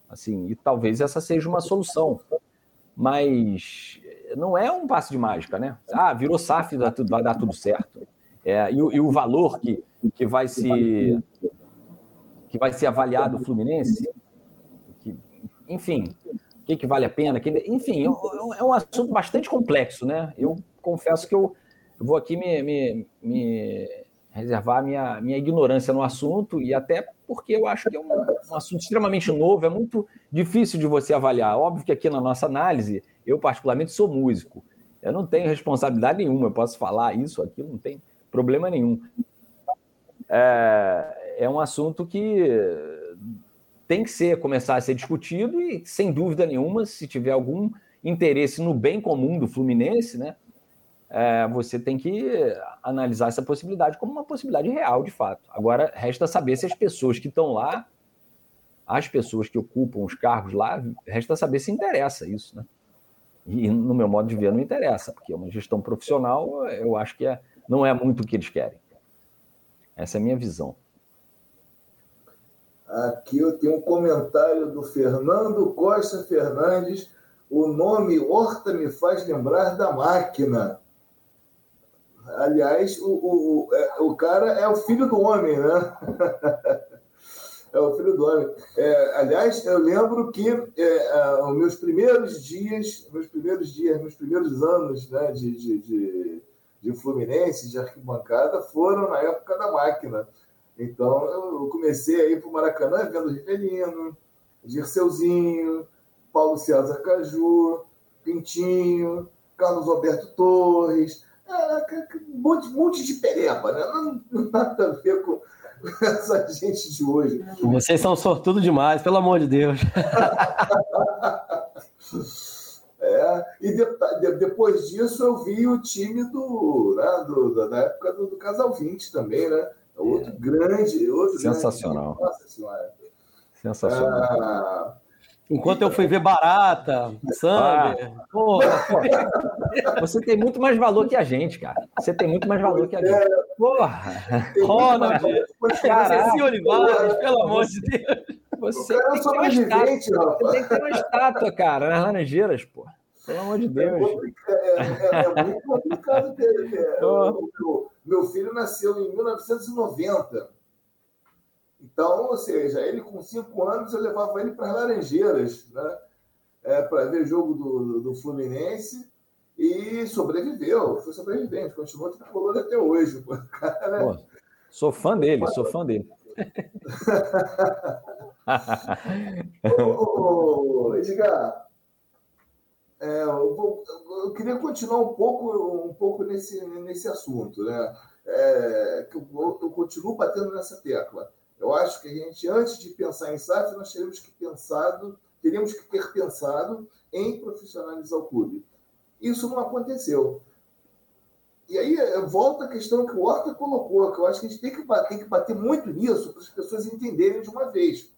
assim, e talvez essa seja uma solução. Mas não é um passo de mágica, né? Ah, virou SAF, vai dar tudo certo. É, e, e, o valor que, que vai se que vai ser avaliado o Fluminense, que, enfim, o que, que vale a pena, que, enfim, é, é um assunto bastante complexo, né? Eu confesso que eu, vou aqui me, me, me, reservar minha, minha ignorância no assunto e até porque eu acho que é um, um assunto extremamente novo, é muito difícil de você avaliar. Óbvio que aqui na nossa análise, eu particularmente sou músico, eu não tenho responsabilidade nenhuma, eu posso falar isso, aquilo, não tem problema nenhum. É, é um assunto que tem que ser começar a ser discutido e, sem dúvida nenhuma, se tiver algum interesse no bem comum do Fluminense, né, é, você tem que analisar essa possibilidade como uma possibilidade real, de fato. Agora, resta saber se as pessoas que estão lá, as pessoas que ocupam os cargos lá, resta saber se interessa isso, né? E, no meu modo de ver, não interessa, porque é uma gestão profissional, eu acho que é não é muito o que eles querem. Essa é a minha visão. Aqui eu tenho um comentário do Fernando Costa Fernandes. O nome Horta me faz lembrar da máquina. Aliás, o, o, é, o cara é o filho do homem, né? é o filho do homem. É, aliás, eu lembro que é, os meus primeiros dias, meus primeiros dias, meus primeiros anos né, de, de, de de Fluminense, de arquibancada, foram na época da máquina. Então, eu comecei a ir para o Maracanã vendo Rivelino, Dirceuzinho, Paulo César Caju, Pintinho, Carlos Alberto Torres, um monte, monte de pereba, né? Não, nada a ver com, essa gente de hoje. Vocês são sortudo demais, pelo amor de Deus. É, e de, de, depois disso eu vi o time do, né, do da época do, do, Casal 20 também, né? Outro é. grande, outro Sensacional. Grande, nossa senhora. Sensacional. Ah, Enquanto eu fui ver barata, Sander. Ah. Porra. Você tem muito mais valor que a gente, cara. Você tem muito mais valor que a gente. Porra! Ronald, Ceci Olivares, pelo amor de Deus. Você tem, que ter uma estátua, você tem que ter uma estátua, cara, nas Laranjeiras, pô. Pelo amor de Deus. É, é, é, é muito complicado ter. É, meu, meu filho nasceu em 1990. Então, ou seja, ele com cinco anos eu levava ele para as Laranjeiras, né? É, para ver jogo do, do Fluminense e sobreviveu, foi sobrevivente, continuou tricolor até hoje. Cara, Pô, sou fã dele, sou fã dele. ô, ô, Edgar, é, eu, eu, queria continuar um pouco, um pouco nesse, nesse assunto, né? É, eu, eu continuo batendo nessa tecla. Eu acho que a gente, antes de pensar em SAF, nós teríamos que, pensado, teríamos que ter pensado em profissionalizar o clube. Isso não aconteceu. E aí volta a questão que o Horta colocou, que eu acho que a gente tem que tem que bater muito nisso para as pessoas entenderem de uma vez.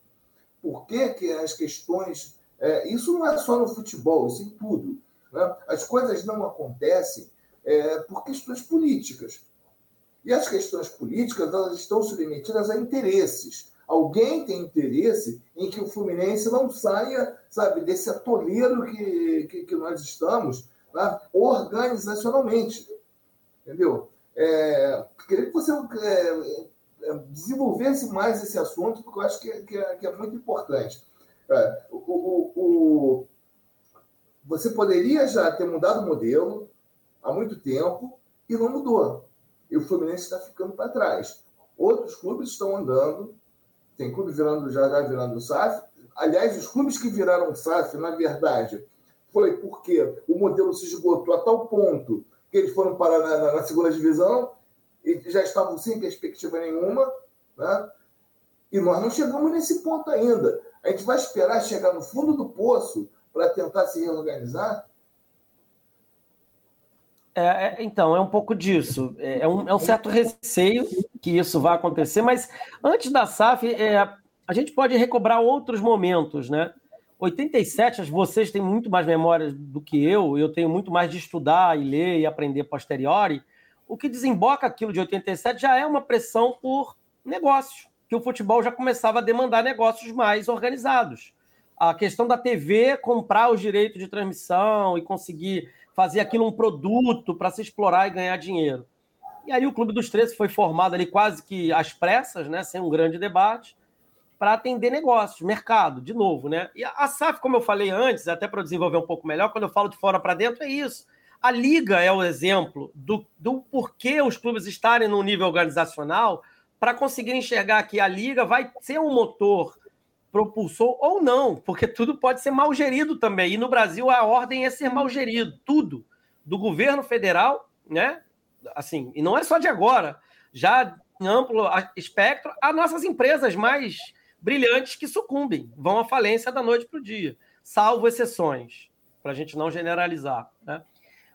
Por que, que as questões. É, isso não é só no futebol, isso em tudo. Né? As coisas não acontecem é, por questões políticas. E as questões políticas elas estão submetidas a interesses. Alguém tem interesse em que o Fluminense não saia, sabe, desse atoleiro que, que, que nós estamos né, organizacionalmente. Entendeu? É, queria que você é, é, desenvolvesse mais esse assunto, porque eu acho que, é, que, é, que é muito importante. É, o, o, o, você poderia já ter mudado o modelo há muito tempo e não mudou e o Fluminense está ficando para trás. Outros clubes estão andando, tem clube virando já, já virando SAF. Aliás, os clubes que viraram SAF, na verdade, foi porque o modelo se esgotou a tal ponto que eles foram parar na, na, na segunda divisão e já estavam sem perspectiva nenhuma, né? E nós não chegamos nesse ponto ainda. A gente vai esperar chegar no fundo do poço para tentar se reorganizar? É, é, então, é um pouco disso. É, é um, é um, certo receio que isso vai acontecer, mas antes da SAF, é, a gente pode recobrar outros momentos, né? 87, vocês têm muito mais memória do que eu, eu tenho muito mais de estudar e ler e aprender posteriori. O que desemboca aquilo de 87 já é uma pressão por negócios, que o futebol já começava a demandar negócios mais organizados. A questão da TV comprar os direitos de transmissão e conseguir fazer aquilo um produto para se explorar e ganhar dinheiro. E aí o Clube dos 13 foi formado ali quase que às pressas, né, sem um grande debate, para atender negócios, mercado, de novo, né? E a SAF, como eu falei antes, até para desenvolver um pouco melhor, quando eu falo de fora para dentro, é isso. A Liga é o exemplo do, do porquê os clubes estarem no nível organizacional para conseguir enxergar que a Liga vai ser um motor propulsor ou não, porque tudo pode ser mal gerido também. E no Brasil a ordem é ser mal gerido, tudo. Do governo federal, né? Assim, e não é só de agora, já em amplo espectro, as nossas empresas mais brilhantes que sucumbem, vão à falência da noite para o dia, salvo exceções, para a gente não generalizar. Né?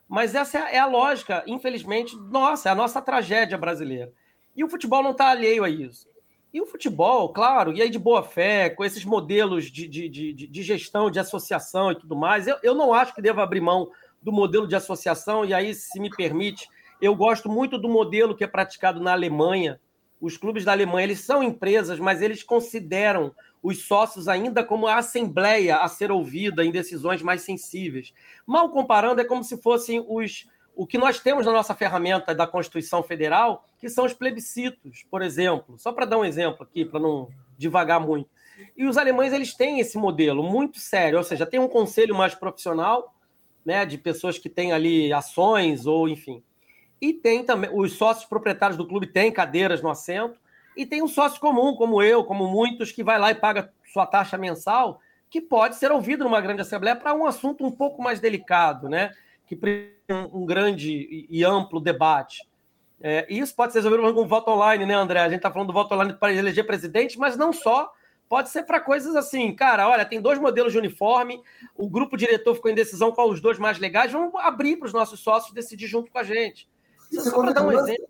Mas essa é a lógica, infelizmente, nossa, é a nossa tragédia brasileira. E o futebol não está alheio a isso. E o futebol, claro, e aí de boa fé, com esses modelos de, de, de, de gestão, de associação e tudo mais, eu, eu não acho que deva abrir mão do modelo de associação, e aí, se me permite, eu gosto muito do modelo que é praticado na Alemanha. Os clubes da Alemanha, eles são empresas, mas eles consideram os sócios ainda como a assembleia a ser ouvida em decisões mais sensíveis. Mal comparando, é como se fossem os o que nós temos na nossa ferramenta da Constituição Federal, que são os plebiscitos, por exemplo. Só para dar um exemplo aqui, para não divagar muito. E os alemães eles têm esse modelo muito sério, ou seja, tem um conselho mais profissional, né, de pessoas que têm ali ações ou enfim. E tem também os sócios proprietários do clube têm cadeiras no assento e tem um sócio comum, como eu, como muitos que vai lá e paga sua taxa mensal, que pode ser ouvido numa grande assembleia para um assunto um pouco mais delicado, né? que um grande e amplo debate. É, e isso pode ser resolvido com voto online, né, André? A gente está falando do voto online para eleger presidente, mas não só. Pode ser para coisas assim, cara, olha, tem dois modelos de uniforme, o grupo diretor ficou em decisão qual os dois mais legais, vamos abrir para os nossos sócios decidir junto com a gente. Isso só para dar um exemplo.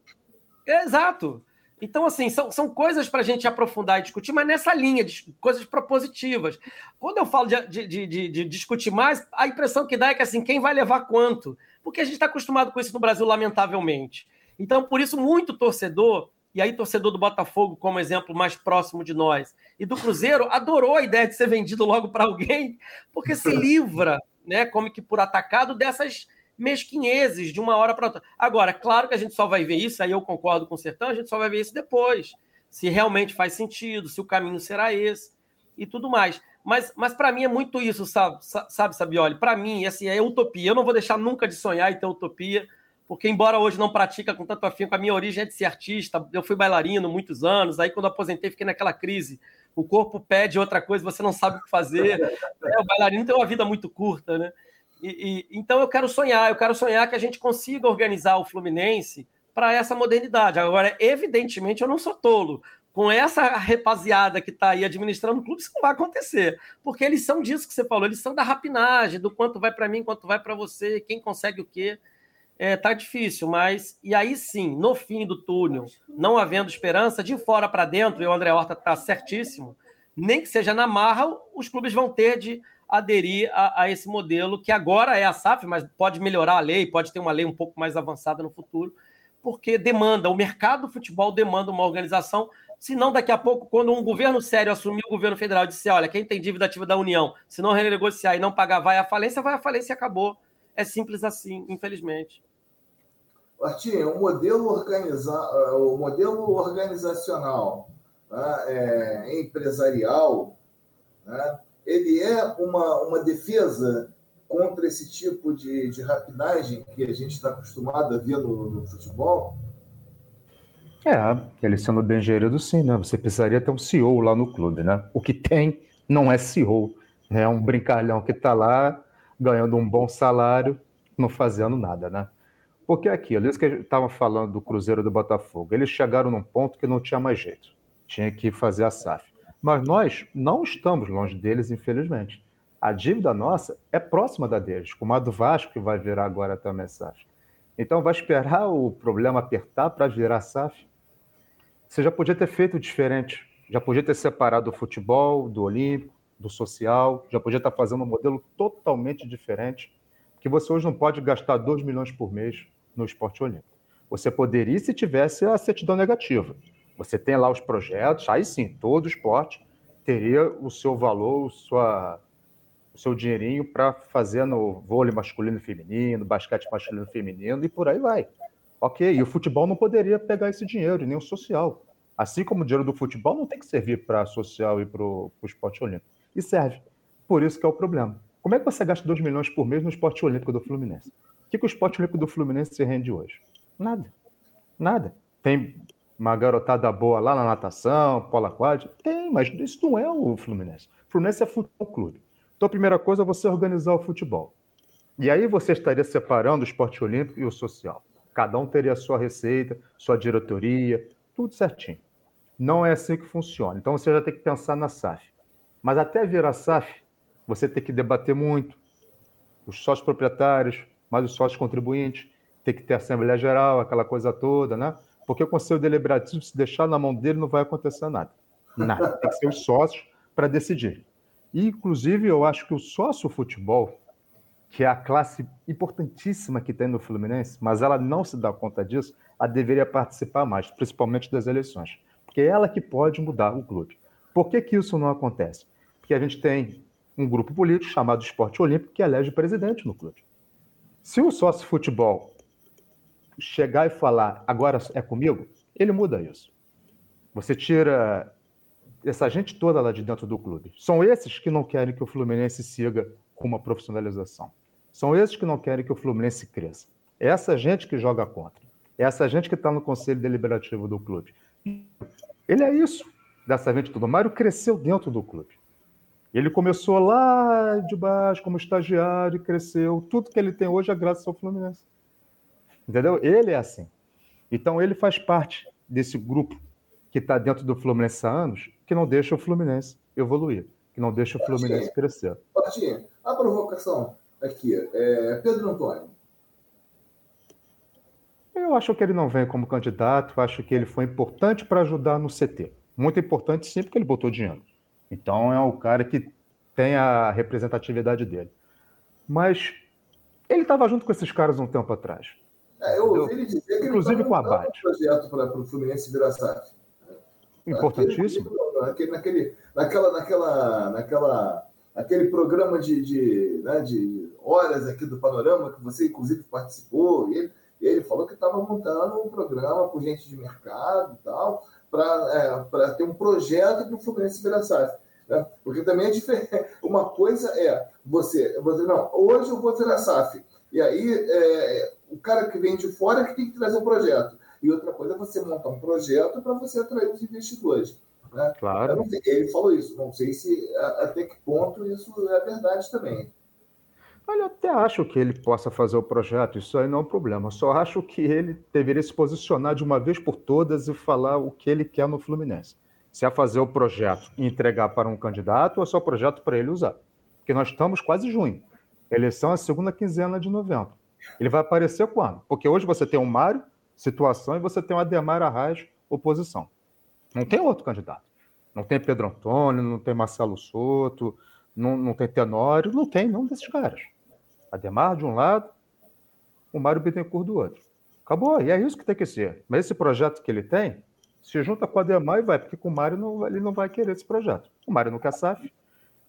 Exato. Então, assim, são, são coisas para a gente aprofundar e discutir, mas nessa linha de coisas propositivas. Quando eu falo de, de, de, de discutir mais, a impressão que dá é que, assim, quem vai levar quanto? Porque a gente está acostumado com isso no Brasil, lamentavelmente. Então, por isso, muito torcedor, e aí torcedor do Botafogo como exemplo mais próximo de nós, e do Cruzeiro, adorou a ideia de ser vendido logo para alguém, porque se livra, né, como que por atacado, dessas mesquinhezes de uma hora para outra. Agora, claro que a gente só vai ver isso, aí eu concordo com o Sertão, a gente só vai ver isso depois, se realmente faz sentido, se o caminho será esse e tudo mais. Mas, mas para mim é muito isso, sabe, sabe Sabioli? Para mim, assim, é utopia. Eu não vou deixar nunca de sonhar e ter utopia, porque embora hoje não pratica com tanto afinco, a minha origem é de ser artista, eu fui bailarino muitos anos, aí quando aposentei fiquei naquela crise, o corpo pede outra coisa, você não sabe o que fazer, é, o bailarino tem uma vida muito curta, né? E, e, então eu quero sonhar, eu quero sonhar que a gente consiga organizar o Fluminense para essa modernidade. Agora, evidentemente, eu não sou tolo. Com essa rapaziada que está aí administrando o clube, isso não vai acontecer. Porque eles são disso que você falou, eles são da rapinagem, do quanto vai para mim, quanto vai para você, quem consegue o quê. É, tá difícil, mas e aí sim, no fim do túnel, não havendo esperança, de fora para dentro, e o André Horta está certíssimo, nem que seja na marra, os clubes vão ter de aderir a, a, esse modelo, que agora é a SAF, mas pode melhorar a lei, pode ter uma lei um pouco mais avançada no futuro, porque demanda, o mercado do futebol demanda uma organização, senão daqui a pouco, quando um governo sério assumir o governo federal e disser, olha, quem tem dívida ativa da União, se não renegociar e não pagar, vai à falência, vai à falência e acabou. É simples assim, infelizmente. Martim, o modelo, organiza... o modelo organizacional né, é, empresarial né, ele é uma, uma defesa contra esse tipo de, de rapinagem que a gente está acostumado a ver no, no futebol? É, ele sendo bem gerido, sim, né? Você precisaria ter um CEO lá no clube, né? O que tem não é CEO, é um brincalhão que está lá ganhando um bom salário, não fazendo nada, né? Porque é aquilo, isso que estava falando do Cruzeiro do Botafogo, eles chegaram num ponto que não tinha mais jeito, tinha que fazer a SAF. Mas nós não estamos longe deles, infelizmente. A dívida nossa é próxima da deles, como a do Vasco, que vai virar agora também SAF. Então, vai esperar o problema apertar para virar SAF? Você já podia ter feito diferente. Já podia ter separado o futebol do olímpico, do social, já podia estar fazendo um modelo totalmente diferente, que você hoje não pode gastar 2 milhões por mês no esporte olímpico. Você poderia se tivesse a certidão negativa. Você tem lá os projetos, aí sim, todo esporte teria o seu valor, o, sua, o seu dinheirinho para fazer no vôlei masculino e feminino, basquete masculino e feminino e por aí vai. Ok, e o futebol não poderia pegar esse dinheiro, nem o social. Assim como o dinheiro do futebol não tem que servir para social e para o esporte olímpico. E serve. Por isso que é o problema. Como é que você gasta 2 milhões por mês no esporte olímpico do Fluminense? O que, que o esporte olímpico do Fluminense se rende hoje? Nada. Nada. Tem uma garotada boa lá na natação, polo aquático? Tem, mas isso não é o Fluminense. O Fluminense é futebol clube. Então a primeira coisa é você organizar o futebol. E aí você estaria separando o esporte olímpico e o social. Cada um teria a sua receita, sua diretoria, tudo certinho. Não é assim que funciona. Então você já tem que pensar na SAF. Mas até virar SAF, você tem que debater muito. Os sócios proprietários, mais os sócios contribuintes, tem que ter Assembleia Geral, aquela coisa toda, né? Porque o Conselho Deliberativo, se deixar na mão dele, não vai acontecer nada. Nada. Tem que ser os sócios para decidir. E, inclusive, eu acho que o sócio futebol, que é a classe importantíssima que tem no Fluminense, mas ela não se dá conta disso, ela deveria participar mais, principalmente das eleições. Porque é ela que pode mudar o clube. Por que, que isso não acontece? Porque a gente tem um grupo político chamado Esporte Olímpico que elege presidente no clube. Se o sócio futebol chegar e falar agora é comigo, ele muda isso. Você tira essa gente toda lá de dentro do clube. São esses que não querem que o Fluminense siga com uma profissionalização. São esses que não querem que o Fluminense cresça. É essa gente que joga contra. É essa gente que está no conselho deliberativo do clube. Ele é isso, dessa gente toda. O Mário cresceu dentro do clube. Ele começou lá de baixo como estagiário, cresceu. Tudo que ele tem hoje é graças ao Fluminense. Entendeu? Ele é assim. Então ele faz parte desse grupo que está dentro do Fluminense há anos, que não deixa o Fluminense evoluir, que não deixa o Fluminense crescer. Martinha, a provocação aqui, é Pedro Antônio. Eu acho que ele não vem como candidato, acho que ele foi importante para ajudar no CT. Muito importante sim, porque ele botou dinheiro. Então é o cara que tem a representatividade dele. Mas ele estava junto com esses caras um tempo atrás. É, eu ouvi ele dizer que Inclusive ele com a Abad. um projeto para o Fluminense virar SAF. Importantíssimo. Naquele, naquele, naquela, naquela, naquela, aquele programa de, de, né, de horas aqui do Panorama, que você inclusive participou, e ele, ele falou que estava montando um programa com gente de mercado e tal, para é, ter um projeto para o Fluminense virar SAF. Né? Porque também é diferente. Uma coisa é você, você, não, hoje eu vou virar SAF. E aí é, o cara que vem de fora que tem que trazer um projeto. E outra coisa é você montar um projeto para você atrair os investidores. Né? Claro. Sei, ele falou isso, não sei se até que ponto isso é verdade também. Olha, eu até acho que ele possa fazer o projeto, isso aí não é um problema. Eu só acho que ele deveria se posicionar de uma vez por todas e falar o que ele quer no Fluminense. Se é fazer o projeto e entregar para um candidato ou é só projeto para ele usar. Porque nós estamos quase junho. Eleição é segunda quinzena de novembro. Ele vai aparecer quando? Porque hoje você tem o Mário, situação, e você tem o Ademar Arraes, oposição. Não tem outro candidato. Não tem Pedro Antônio, não tem Marcelo Soto, não, não tem Tenório, não tem nenhum desses caras. Ademar de um lado, o Mário Bittencourt do outro. Acabou, e é isso que tem que ser. Mas esse projeto que ele tem, se junta com o Ademar e vai, porque com o Mário não, ele não vai querer esse projeto. O Mário não quer.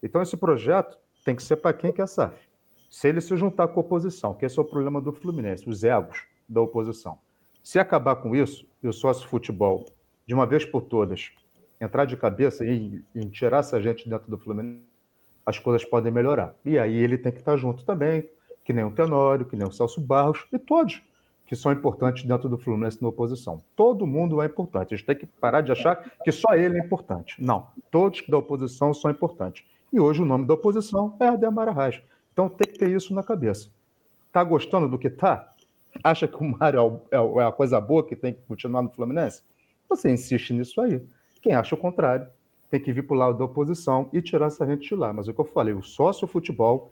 Então esse projeto tem que ser para quem quer SAF. Se ele se juntar com a oposição, que esse é o problema do Fluminense, os egos da oposição. Se acabar com isso, e o sócio futebol, de uma vez por todas, entrar de cabeça e, e tirar essa gente dentro do Fluminense, as coisas podem melhorar. E aí ele tem que estar junto também, que nem o Tenório, que nem o Celso Barros, e todos que são importantes dentro do Fluminense na oposição. Todo mundo é importante. A gente tem que parar de achar que só ele é importante. Não, todos da oposição são importantes. E hoje o nome da oposição é Ademar Arraes. Então tem que ter isso na cabeça. Tá gostando do que tá? Acha que o Mário é, é, é a coisa boa que tem que continuar no Fluminense? Você insiste nisso aí. Quem acha o contrário tem que vir para o lado da oposição e tirar essa gente de lá. Mas é o que eu falei, o sócio futebol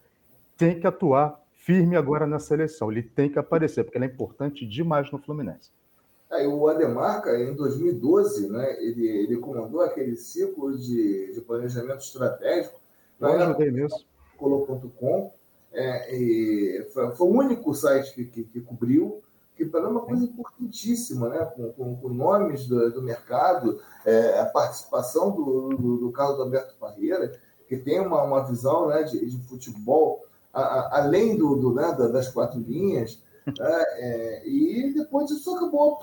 tem que atuar firme agora nessa eleição. Ele tem que aparecer, porque ele é importante demais no Fluminense. É, o Ademar, em 2012, né, ele, ele comandou aquele ciclo de, de planejamento estratégico. Eu ajudei nisso. Colou.com. É, foi, foi, o único site que, que, que cobriu, que para uma coisa importantíssima, né? com, com, com nomes do, do mercado, é, a participação do, do, do Carlos Alberto Parreira, que tem uma, uma visão né, de, de futebol a, a, além do, do né, das quatro linhas, né, é, e depois isso acabou,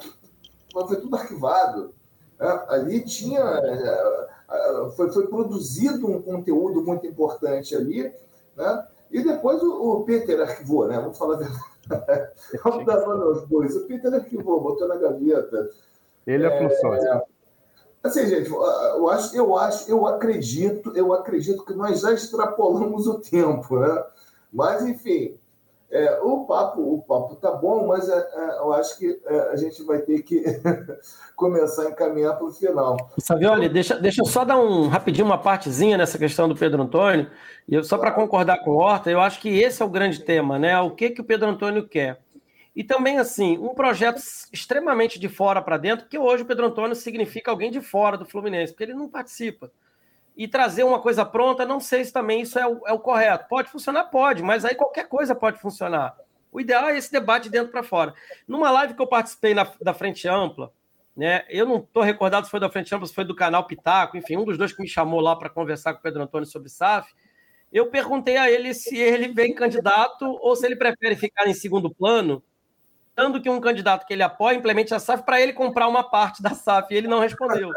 foi tudo arquivado. Né? Ali tinha, é, foi, foi produzido um conteúdo muito importante ali, né? e depois o, o Peter arquivou, né? Vamos falar a verdade. Vamos dar aos bois. O Peter arquivou, botou na gaveta. Ele é, é Assim, gente, eu acho, eu acho, eu acredito, eu acredito que nós já extrapolamos o tempo, né? Mas, enfim, é, o papo o papo tá bom, mas é, é, eu acho que é, a gente vai ter que começar a encaminhar para o final. Savioli, deixa, deixa eu só dar um rapidinho uma partezinha nessa questão do Pedro Antônio, e eu, só para concordar com o Horta, eu acho que esse é o grande tema, né? O que, que o Pedro Antônio quer? E também, assim, um projeto extremamente de fora para dentro, porque hoje o Pedro Antônio significa alguém de fora do Fluminense, porque ele não participa e trazer uma coisa pronta, não sei se também isso é o, é o correto. Pode funcionar? Pode, mas aí qualquer coisa pode funcionar. O ideal é esse debate dentro para fora. Numa live que eu participei na, da Frente Ampla, né, eu não estou recordado se foi da Frente Ampla, se foi do canal Pitaco, enfim, um dos dois que me chamou lá para conversar com o Pedro Antônio sobre SAF. Eu perguntei a ele se ele vem candidato ou se ele prefere ficar em segundo plano, dando que um candidato que ele apoia implemente a SAF para ele comprar uma parte da SAF. E ele não respondeu.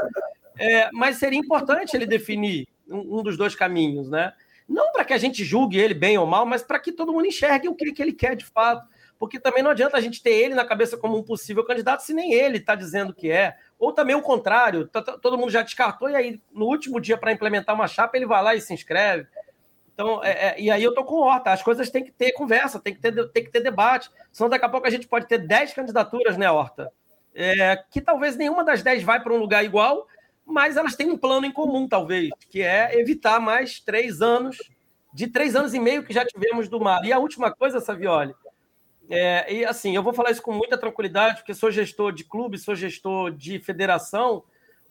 É, mas seria importante ele definir um, um dos dois caminhos, né? Não para que a gente julgue ele bem ou mal, mas para que todo mundo enxergue o que, que ele quer de fato. Porque também não adianta a gente ter ele na cabeça como um possível candidato se nem ele está dizendo que é. Ou também o contrário, todo mundo já descartou e aí no último dia para implementar uma chapa ele vai lá e se inscreve. Então, é, é, e aí eu tô com horta, as coisas têm que ter conversa, tem que ter, tem que ter debate. Senão daqui a pouco a gente pode ter 10 candidaturas, né, Horta? é, que talvez nenhuma das dez vai para um lugar igual, mas elas têm um plano em comum, talvez, que é evitar mais três anos, de três anos e meio que já tivemos do mar. E a última coisa, Savioli, é, e assim, eu vou falar isso com muita tranquilidade, porque sou gestor de clube, sou gestor de federação.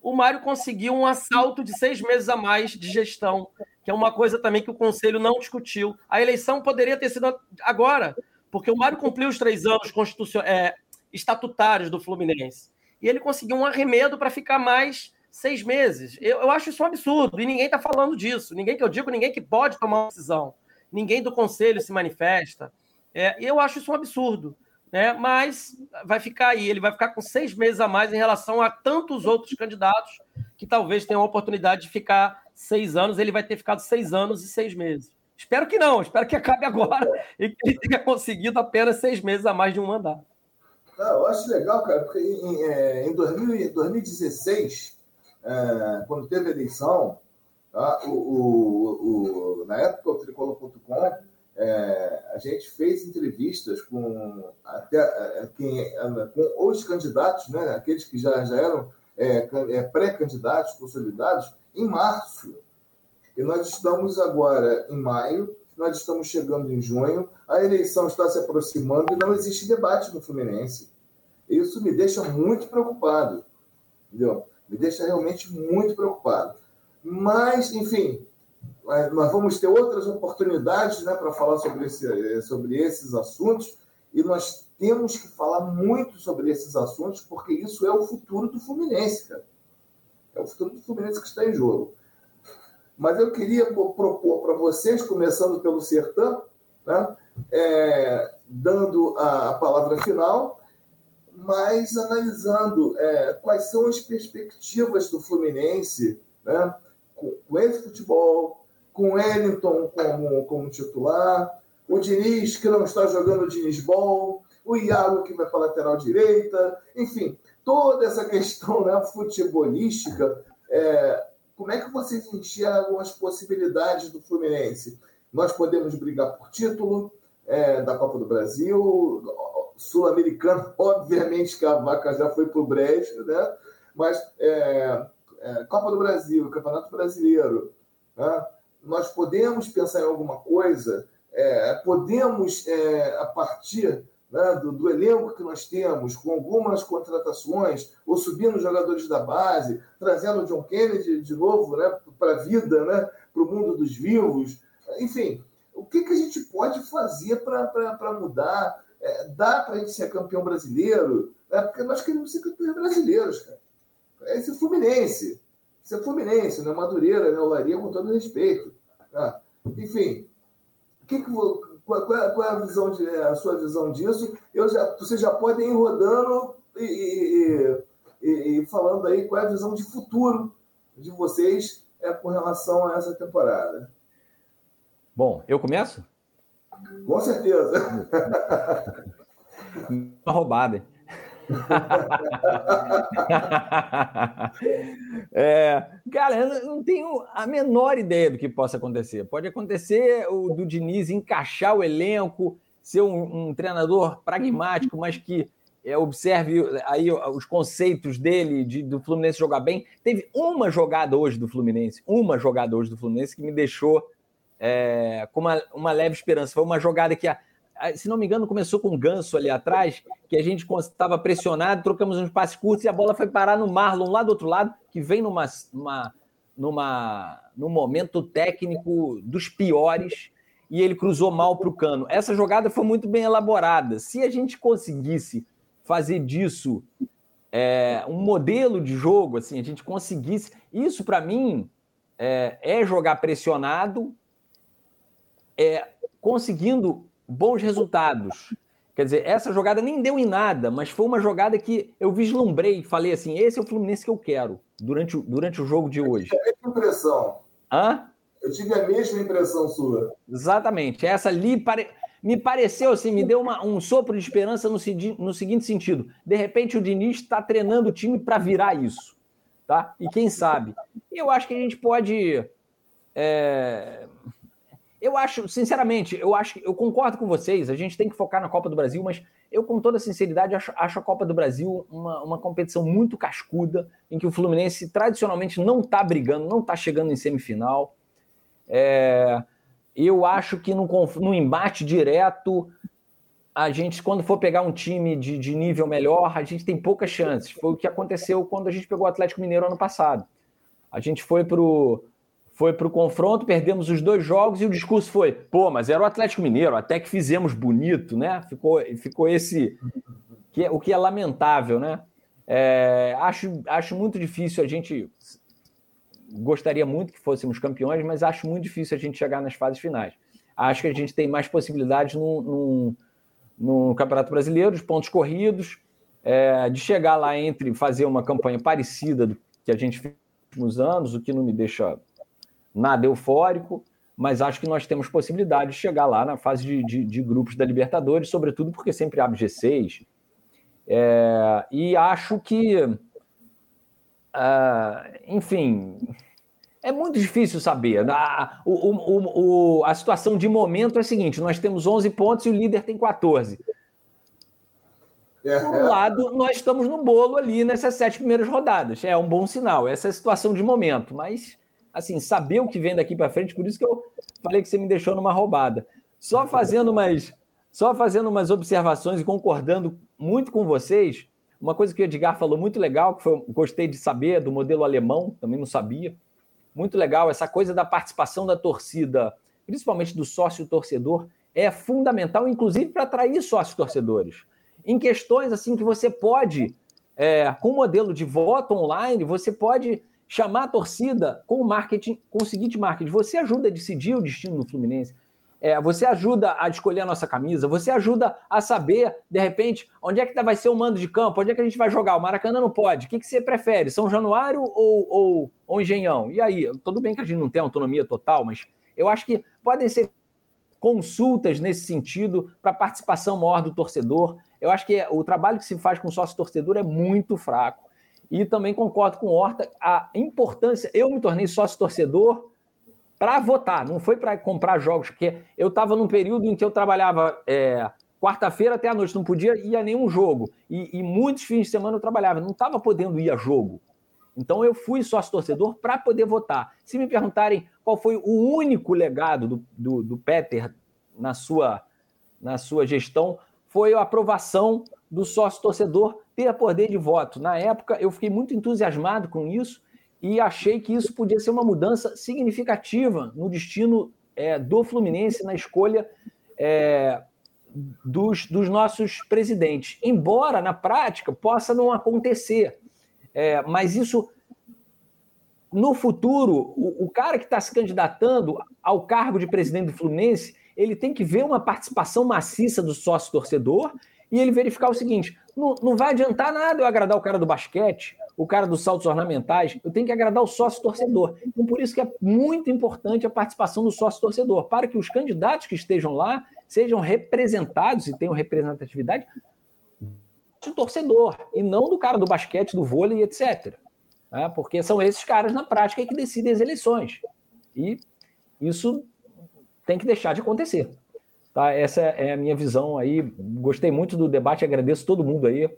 O Mário conseguiu um assalto de seis meses a mais de gestão, que é uma coisa também que o Conselho não discutiu. A eleição poderia ter sido agora, porque o Mário cumpriu os três anos constitucionais, é, estatutários do Fluminense. E ele conseguiu um arremedo para ficar mais seis meses. Eu, eu acho isso um absurdo, e ninguém está falando disso. Ninguém que eu digo, ninguém que pode tomar uma decisão. Ninguém do conselho se manifesta. É, eu acho isso um absurdo. Né? Mas vai ficar aí, ele vai ficar com seis meses a mais em relação a tantos outros candidatos que talvez tenham a oportunidade de ficar seis anos, ele vai ter ficado seis anos e seis meses. Espero que não, espero que acabe agora e que ele tenha conseguido apenas seis meses a mais de um mandato. Não, eu acho legal, cara, porque em, é, em 2016, é, quando teve a eleição, tá, o, o, o, na época o Tricolor.com, é, a gente fez entrevistas com, até, é, quem, é, com os candidatos, né, aqueles que já, já eram é, é, pré-candidatos consolidados, em março. E nós estamos agora em maio, nós estamos chegando em junho, a eleição está se aproximando e não existe debate no Fluminense. Isso me deixa muito preocupado, entendeu? Me deixa realmente muito preocupado. Mas, enfim, nós vamos ter outras oportunidades né, para falar sobre, esse, sobre esses assuntos e nós temos que falar muito sobre esses assuntos porque isso é o futuro do Fluminense, cara. É o futuro do Fluminense que está em jogo. Mas eu queria propor para vocês, começando pelo Sertão, né, é, dando a palavra final, mas analisando é, quais são as perspectivas do Fluminense né, com, com esse futebol, com o Wellington como, como titular, o Diniz que não está jogando o Diniz Ball, o Iago que vai para a lateral direita, enfim, toda essa questão né, futebolística, é, como é que vocês enxergam as possibilidades do Fluminense? Nós podemos brigar por título é, da Copa do Brasil, sul-americano, obviamente que a vaca já foi para o brejo, né? Mas é, é, Copa do Brasil, Campeonato Brasileiro, né? nós podemos pensar em alguma coisa, é, podemos, é, a partir né, do, do, elenco que nós temos, com algumas contratações, ou subindo jogadores da base, trazendo o John Kennedy de novo né, para a vida, né, para o mundo dos vivos, enfim, o que, que a gente pode fazer para mudar é, dá para a gente ser campeão brasileiro, é porque nós queremos ser campeões brasileiros, cara. É esse Fluminense. Isso é Fluminense, não é Madureira, né? Olaria, com todo respeito. Tá? Enfim, que que, qual, qual, é a, visão de, é, a sua visão disso? Eu já, vocês já podem ir rodando e, e, e, e, falando aí qual é a visão de futuro de vocês é, com relação a essa temporada. Bom, eu começo? Com certeza. Uma roubada, é, cara, eu não tenho a menor ideia do que possa acontecer. Pode acontecer o do Diniz encaixar o elenco, ser um, um treinador pragmático, mas que é, observe aí os conceitos dele de, do Fluminense jogar bem. Teve uma jogada hoje do Fluminense, uma jogada hoje do Fluminense que me deixou é, com uma, uma leve esperança. Foi uma jogada que, se não me engano, começou com um ganso ali atrás, que a gente estava pressionado, trocamos uns passes curtos e a bola foi parar no Marlon lá do outro lado, que vem numa, numa, numa, num momento técnico dos piores e ele cruzou mal para o cano. Essa jogada foi muito bem elaborada. Se a gente conseguisse fazer disso é, um modelo de jogo, assim, a gente conseguisse. Isso, para mim, é, é, jogar pressionado é, conseguindo bons resultados. Quer dizer, essa jogada nem deu em nada, mas foi uma jogada que eu vislumbrei e falei assim: esse é o Fluminense que eu quero durante, durante o jogo de hoje. Eu tive a mesma impressão. Hã? Eu tive a mesma impressão sua. Exatamente. Essa ali pare... me pareceu assim, me deu uma, um sopro de esperança no, no seguinte sentido: de repente o Diniz está treinando o time para virar isso. Tá? E quem sabe? Eu acho que a gente pode. É eu acho, sinceramente, eu acho, eu concordo com vocês. A gente tem que focar na Copa do Brasil, mas eu, com toda sinceridade, acho, acho a Copa do Brasil uma, uma competição muito cascuda, em que o Fluminense tradicionalmente não está brigando, não está chegando em semifinal. É, eu acho que no, no embate direto, a gente, quando for pegar um time de, de nível melhor, a gente tem poucas chances. Foi o que aconteceu quando a gente pegou o Atlético Mineiro ano passado. A gente foi para o foi para o confronto, perdemos os dois jogos e o discurso foi: pô, mas era o Atlético Mineiro, até que fizemos bonito, né? Ficou, ficou esse. Que é, o que é lamentável, né? É, acho, acho muito difícil a gente. Gostaria muito que fôssemos campeões, mas acho muito difícil a gente chegar nas fases finais. Acho que a gente tem mais possibilidades no, no, no Campeonato Brasileiro, de pontos corridos, é, de chegar lá entre fazer uma campanha parecida do que a gente fez nos anos, o que não me deixa nada eufórico, mas acho que nós temos possibilidade de chegar lá na fase de, de, de grupos da Libertadores, sobretudo porque sempre abre G6. É, e acho que, uh, enfim, é muito difícil saber. A, o, o, o, a situação de momento é a seguinte: nós temos 11 pontos e o líder tem 14. É, Por um é. lado, nós estamos no bolo ali nessas sete primeiras rodadas. É um bom sinal, essa é a situação de momento, mas assim, saber o que vem daqui para frente, por isso que eu falei que você me deixou numa roubada. Só fazendo umas, só fazendo umas observações e concordando muito com vocês, uma coisa que o Edgar falou muito legal, que foi, gostei de saber, do modelo alemão, também não sabia. Muito legal, essa coisa da participação da torcida, principalmente do sócio torcedor, é fundamental, inclusive para atrair sócios torcedores. Em questões assim que você pode, é, com o modelo de voto online, você pode chamar a torcida com o marketing, com o seguinte marketing: você ajuda a decidir o destino do Fluminense. É, você ajuda a escolher a nossa camisa, você ajuda a saber, de repente, onde é que vai ser o mando de campo, onde é que a gente vai jogar. O Maracanã não pode. O que, que você prefere? São Januário ou, ou, ou Engenhão? E aí, tudo bem que a gente não tem autonomia total, mas eu acho que podem ser consultas nesse sentido para participação maior do torcedor. Eu acho que o trabalho que se faz com sócio torcedor é muito fraco. E também concordo com o Horta, a importância. Eu me tornei sócio torcedor para votar, não foi para comprar jogos, porque eu estava num período em que eu trabalhava é, quarta-feira até a noite, não podia ir a nenhum jogo. E, e muitos fins de semana eu trabalhava, não estava podendo ir a jogo. Então eu fui sócio torcedor para poder votar. Se me perguntarem qual foi o único legado do, do, do Peter na sua, na sua gestão, foi a aprovação do sócio torcedor ter poder de voto. Na época, eu fiquei muito entusiasmado com isso e achei que isso podia ser uma mudança significativa no destino é, do Fluminense na escolha é, dos, dos, nossos presidentes. Embora na prática possa não acontecer, é, mas isso no futuro, o, o cara que está se candidatando ao cargo de presidente do Fluminense, ele tem que ver uma participação maciça do sócio torcedor e ele verificar o seguinte: não, não vai adiantar nada eu agradar o cara do basquete, o cara dos saltos ornamentais, eu tenho que agradar o sócio torcedor. Então, por isso que é muito importante a participação do sócio torcedor, para que os candidatos que estejam lá sejam representados e tenham representatividade do torcedor, e não do cara do basquete, do vôlei, etc. É, porque são esses caras, na prática, que decidem as eleições. E isso tem que deixar de acontecer. Tá? Essa é a minha visão aí. Gostei muito do debate, agradeço todo mundo aí.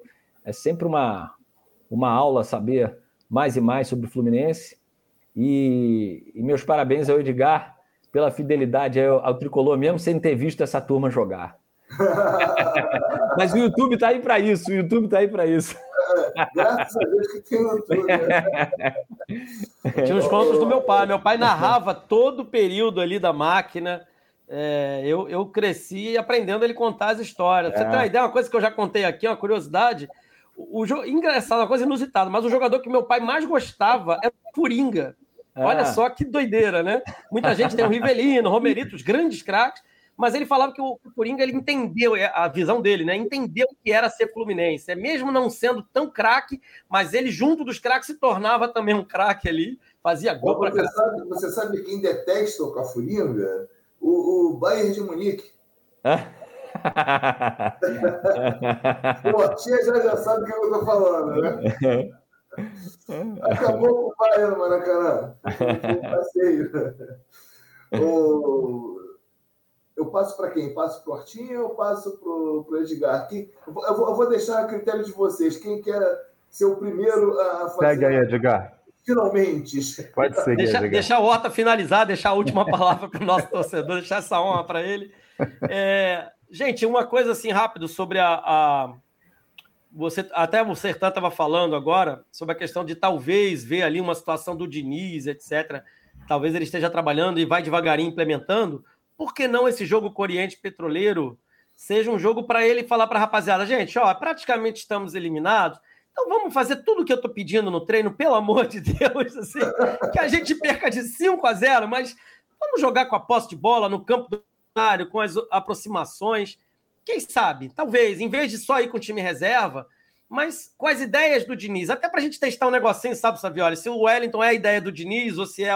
É sempre uma, uma aula saber mais e mais sobre o Fluminense. E, e meus parabéns ao Edgar pela fidelidade ao, ao tricolor, mesmo sem ter visto essa turma jogar. Mas o YouTube está aí para isso, o YouTube está aí para isso. É, graças a Deus que tem o YouTube. Né? Tinha os contos do meu pai. Meu pai narrava todo o período ali da máquina é, eu, eu cresci aprendendo ele contar as histórias. É. Você tem uma ideia, uma coisa que eu já contei aqui, uma curiosidade. O, o engraçado, uma coisa inusitada, mas o jogador que meu pai mais gostava é o Coringa. É. Olha só que doideira, né? Muita gente tem o Rivelino, o Romerito, os grandes craques, mas ele falava que o Coringa ele entendeu é, a visão dele, né? Entendeu o que era ser Fluminense. É mesmo não sendo tão craque, mas ele junto dos craques se tornava também um craque ali, fazia gol para você sabe, você sabe quem detesta o Cafuringa? O, o Bayern de Munique. Pô, tia já, já sabe o que eu estou falando, né? Acabou com o Bayern no Maracanã. Passeio. o... eu passo para quem? Passo para o Hortinho ou passo para o Edgar? Quem, eu, vou, eu vou deixar a critério de vocês. Quem quer ser o primeiro a fazer... Segue aí, Edgar. Finalmente. Pode seguir, deixa, Edgar. Deixar o Horta finalizar, deixar a última palavra para o nosso torcedor, deixar essa honra para ele. É, gente, uma coisa assim rápido sobre a, a você até o Sertã estava falando agora sobre a questão de talvez ver ali uma situação do Diniz, etc. Talvez ele esteja trabalhando e vai devagarinho implementando. Por que não esse jogo com Oriente Petroleiro seja um jogo para ele falar para a rapaziada, gente, ó, praticamente estamos eliminados. Então vamos fazer tudo o que eu estou pedindo no treino, pelo amor de Deus, assim, que a gente perca de 5 a 0, mas vamos jogar com a posse de bola no campo do com as aproximações. Quem sabe? Talvez, em vez de só ir com o time reserva, mas com as ideias do Diniz, até para a gente testar um negocinho, sabe, Savioli? Se o Wellington é a ideia do Diniz ou se é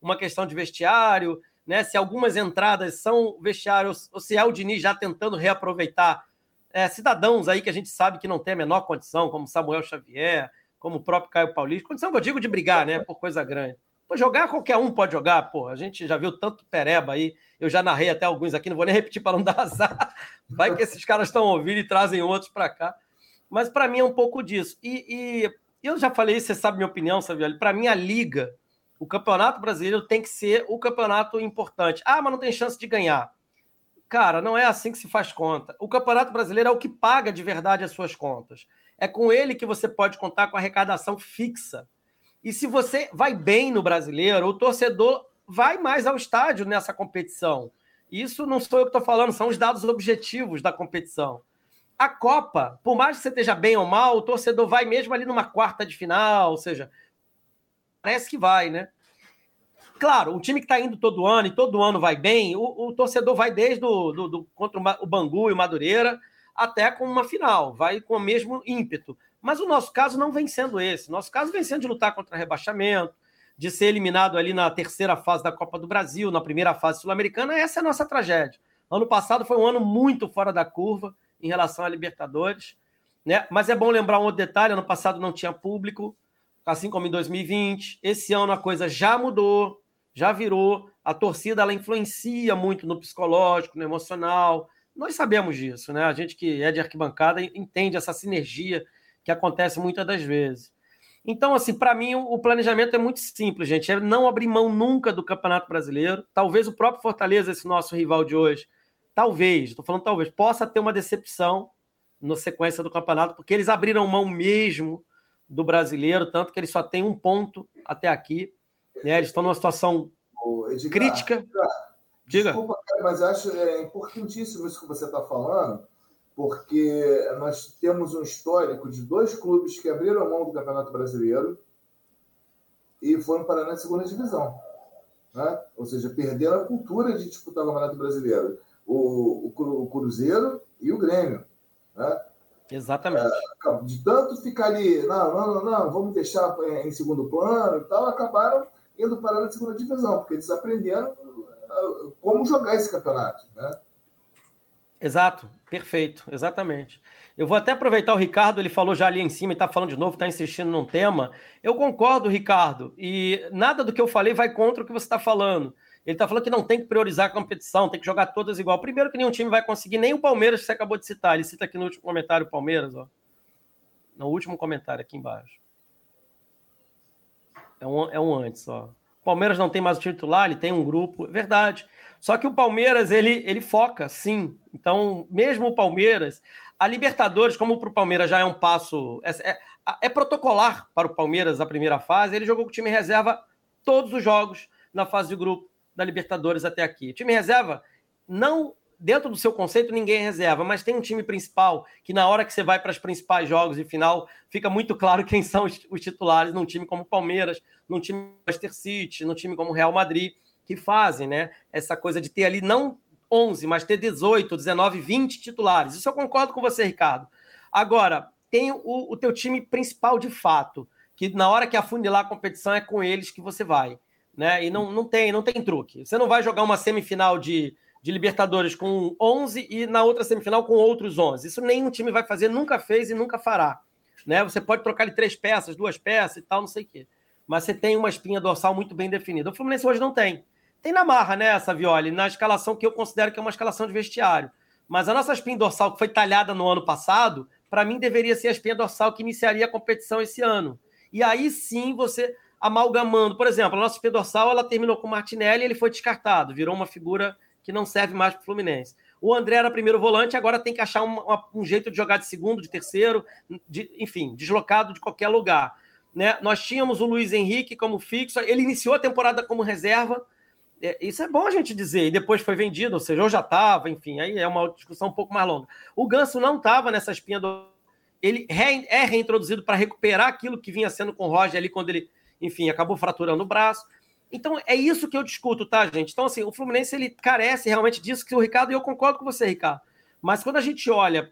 uma questão de vestiário, né? Se algumas entradas são vestiário ou se é o Diniz já tentando reaproveitar é, cidadãos aí que a gente sabe que não tem a menor condição, como Samuel Xavier, como o próprio Caio Paulista. Condição que eu digo de brigar, né? Por coisa grande. Pô, jogar qualquer um pode jogar, pô. A gente já viu tanto pereba aí. Eu já narrei até alguns aqui, não vou nem repetir para não dar azar. Vai que esses caras estão ouvindo e trazem outros para cá. Mas para mim é um pouco disso. E, e, eu já falei, você sabe minha opinião, Savioli. Para mim, a Liga, o Campeonato Brasileiro tem que ser o campeonato importante. Ah, mas não tem chance de ganhar. Cara, não é assim que se faz conta. O Campeonato Brasileiro é o que paga de verdade as suas contas. É com ele que você pode contar com arrecadação fixa. E se você vai bem no brasileiro, o torcedor vai mais ao estádio nessa competição. Isso não sou eu que estou falando, são os dados objetivos da competição. A Copa, por mais que você esteja bem ou mal, o torcedor vai mesmo ali numa quarta de final, ou seja, parece que vai, né? Claro, o time que está indo todo ano e todo ano vai bem, o, o torcedor vai desde do, do, do, contra o Bangu e o Madureira até com uma final, vai com o mesmo ímpeto. Mas o nosso caso não vem sendo esse. Nosso caso vem sendo de lutar contra rebaixamento, de ser eliminado ali na terceira fase da Copa do Brasil, na primeira fase sul-americana. Essa é a nossa tragédia. Ano passado foi um ano muito fora da curva em relação à Libertadores. Né? Mas é bom lembrar um outro detalhe: ano passado não tinha público, assim como em 2020. Esse ano a coisa já mudou, já virou. A torcida ela influencia muito no psicológico, no emocional. Nós sabemos disso, né? A gente que é de arquibancada entende essa sinergia que acontece muitas das vezes. Então, assim, para mim, o planejamento é muito simples, gente. É não abrir mão nunca do Campeonato Brasileiro. Talvez o próprio Fortaleza, esse nosso rival de hoje, talvez, estou falando talvez, possa ter uma decepção na sequência do campeonato, porque eles abriram mão mesmo do brasileiro, tanto que eles só têm um ponto até aqui. Né? Eles estão numa situação Edgar, crítica. Edgar, Diga. Desculpa, mas acho é, importantíssimo isso que você está falando porque nós temos um histórico de dois clubes que abriram a mão do Campeonato Brasileiro e foram parar na segunda divisão. Né? Ou seja, perderam a cultura de disputar o Campeonato Brasileiro. O, o, o Cruzeiro e o Grêmio. Né? Exatamente. É, de tanto ficar ali, não, não, não, não, vamos deixar em segundo plano e tal, acabaram indo parar na segunda divisão, porque eles aprenderam uh, como jogar esse campeonato. Né? Exato, perfeito, exatamente. Eu vou até aproveitar o Ricardo, ele falou já ali em cima e está falando de novo, está insistindo num tema. Eu concordo, Ricardo, e nada do que eu falei vai contra o que você está falando. Ele está falando que não tem que priorizar a competição, tem que jogar todas igual. Primeiro que nenhum time vai conseguir, nem o Palmeiras que você acabou de citar. Ele cita aqui no último comentário o Palmeiras, ó. No último comentário aqui embaixo. É um, é um antes, ó. O Palmeiras não tem mais o titular, ele tem um grupo. Verdade. Só que o Palmeiras, ele, ele foca, sim. Então, mesmo o Palmeiras, a Libertadores, como para o Palmeiras já é um passo. É, é, é, protocolar para o Palmeiras a primeira fase, ele jogou com o time reserva todos os jogos na fase de grupo da Libertadores até aqui. O time reserva, não dentro do seu conceito, ninguém reserva, mas tem um time principal que, na hora que você vai para os principais jogos de final, fica muito claro quem são os, os titulares num time como o Palmeiras, num time como Manchester City, num time como o Real Madrid que fazem, né? Essa coisa de ter ali não 11, mas ter 18, 19, 20 titulares. Isso eu concordo com você, Ricardo. Agora, tem o, o teu time principal de fato, que na hora que afunilar a competição é com eles que você vai, né? E não, não tem, não tem truque. Você não vai jogar uma semifinal de, de Libertadores com 11 e na outra semifinal com outros 11. Isso nenhum time vai fazer, nunca fez e nunca fará. Né? Você pode trocar de três peças, duas peças e tal, não sei o quê. Mas você tem uma espinha dorsal muito bem definida. O Fluminense hoje não tem. tem na marra, né, Savioli, na escalação que eu considero que é uma escalação de vestiário. Mas a nossa espinha dorsal que foi talhada no ano passado, para mim deveria ser a espinha dorsal que iniciaria a competição esse ano. E aí sim você amalgamando, por exemplo, a nossa espinha dorsal ela terminou com o Martinelli, ele foi descartado, virou uma figura que não serve mais para o Fluminense. O André era primeiro volante, agora tem que achar um, um jeito de jogar de segundo, de terceiro, de, enfim, deslocado de qualquer lugar. Né? Nós tínhamos o Luiz Henrique como fixo, ele iniciou a temporada como reserva, é, isso é bom a gente dizer, e depois foi vendido, ou seja, eu já estava, enfim, aí é uma discussão um pouco mais longa. O Ganso não estava nessa espinha do. Ele é reintroduzido para recuperar aquilo que vinha sendo com o Roger ali quando ele, enfim, acabou fraturando o braço. Então é isso que eu discuto, tá, gente? Então, assim, o Fluminense ele carece realmente disso que o Ricardo, e eu concordo com você, Ricardo. Mas quando a gente olha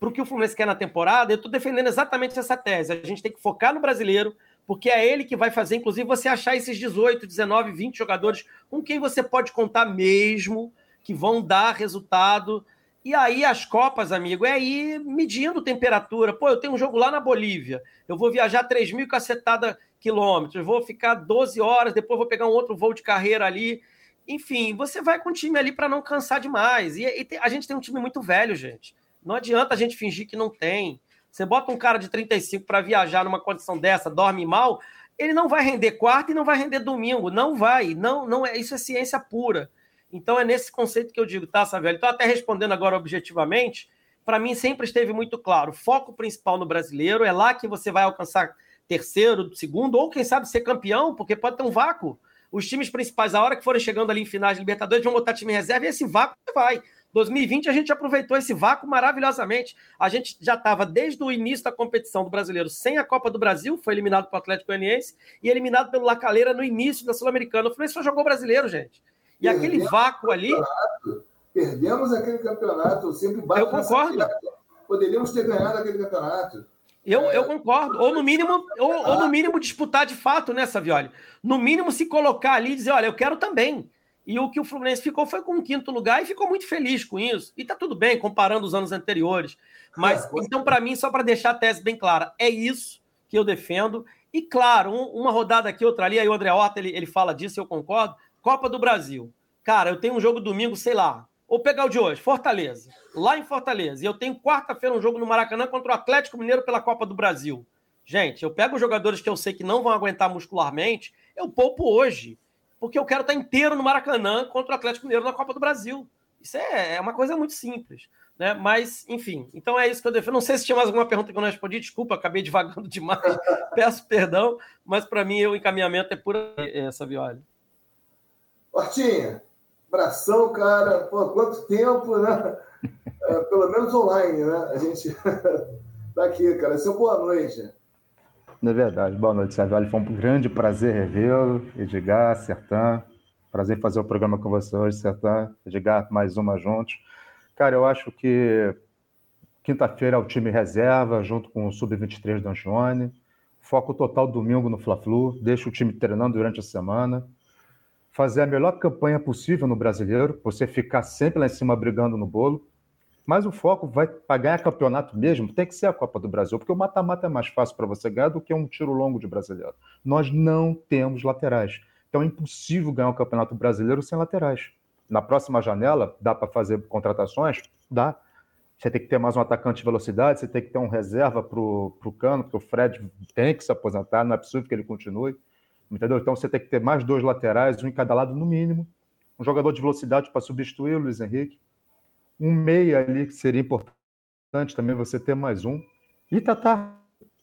para o que o Fluminense quer na temporada, eu estou defendendo exatamente essa tese. A gente tem que focar no brasileiro, porque é ele que vai fazer, inclusive, você achar esses 18, 19, 20 jogadores com quem você pode contar mesmo, que vão dar resultado. E aí as Copas, amigo, é ir medindo temperatura. Pô, eu tenho um jogo lá na Bolívia, eu vou viajar 3 mil cacetada quilômetros, vou ficar 12 horas, depois vou pegar um outro voo de carreira ali. Enfim, você vai com o time ali para não cansar demais. E, e, a gente tem um time muito velho, gente. Não adianta a gente fingir que não tem. Você bota um cara de 35 para viajar numa condição dessa, dorme mal, ele não vai render quarta e não vai render domingo. Não vai. Não, não é. Isso é ciência pura. Então é nesse conceito que eu digo, tá, Savelli? Estou até respondendo agora objetivamente. Para mim sempre esteve muito claro. Foco principal no brasileiro é lá que você vai alcançar terceiro, segundo, ou quem sabe ser campeão, porque pode ter um vácuo. Os times principais, a hora que forem chegando ali em finais de Libertadores, vão botar time reserva e esse vácuo vai. 2020 a gente aproveitou esse vácuo maravilhosamente. A gente já estava desde o início da competição do brasileiro sem a Copa do Brasil, foi eliminado pelo Atlético Goianiense e eliminado pelo Lacaleira no início da Sul-Americana. O Fluminense só jogou brasileiro, gente. E Perdemos aquele vácuo ali. Perdemos aquele campeonato, sempre bate Eu concordo. Poderíamos ter ganhado aquele campeonato. Eu, eu concordo. Ou no mínimo, ou, ou, no mínimo disputar de fato, né, Savioli? No mínimo se colocar ali e dizer, olha, eu quero também. E o que o Fluminense ficou foi com um quinto lugar e ficou muito feliz com isso. E tá tudo bem, comparando os anos anteriores. Mas, então, para mim, só para deixar a tese bem clara, é isso que eu defendo. E, claro, um, uma rodada aqui, outra ali, aí o André Horta, ele, ele fala disso, eu concordo. Copa do Brasil. Cara, eu tenho um jogo domingo, sei lá, ou pegar o de hoje, Fortaleza, lá em Fortaleza. E eu tenho quarta-feira um jogo no Maracanã contra o Atlético Mineiro pela Copa do Brasil. Gente, eu pego os jogadores que eu sei que não vão aguentar muscularmente, eu poupo hoje, porque eu quero estar inteiro no Maracanã contra o Atlético Mineiro na Copa do Brasil. Isso é, é uma coisa muito simples. Né? Mas, enfim, então é isso que eu defendo. Não sei se tinha mais alguma pergunta que eu não respondi, desculpa, acabei devagando demais, peço perdão, mas para mim o encaminhamento é pura essa viola. Hortinha, Abração, cara. Pô, quanto tempo, né? É, pelo menos online, né? A gente tá aqui, cara. Seu boa noite. É verdade. Boa noite, Sérgio. Foi um grande prazer revê-lo, Edgar, Sertan. Prazer fazer o programa com você hoje, Sertan. Edgar, mais uma juntos. Cara, eu acho que quinta-feira é o time reserva, junto com o Sub-23 do Angione. Foco total domingo no Fla-Flu. Deixa o time treinando durante a semana fazer a melhor campanha possível no brasileiro, você ficar sempre lá em cima brigando no bolo. Mas o foco vai pagar campeonato mesmo, tem que ser a Copa do Brasil, porque o mata-mata é mais fácil para você ganhar do que um tiro longo de brasileiro. Nós não temos laterais. Então é impossível ganhar o Campeonato Brasileiro sem laterais. Na próxima janela, dá para fazer contratações? Dá. Você tem que ter mais um atacante de velocidade, você tem que ter um reserva para o Cano, porque o Fred tem que se aposentar, não é possível que ele continue. Entendeu? Então você tem que ter mais dois laterais, um em cada lado no mínimo. Um jogador de velocidade para substituir o Luiz Henrique. Um meia ali que seria importante também você ter mais um. E Tatá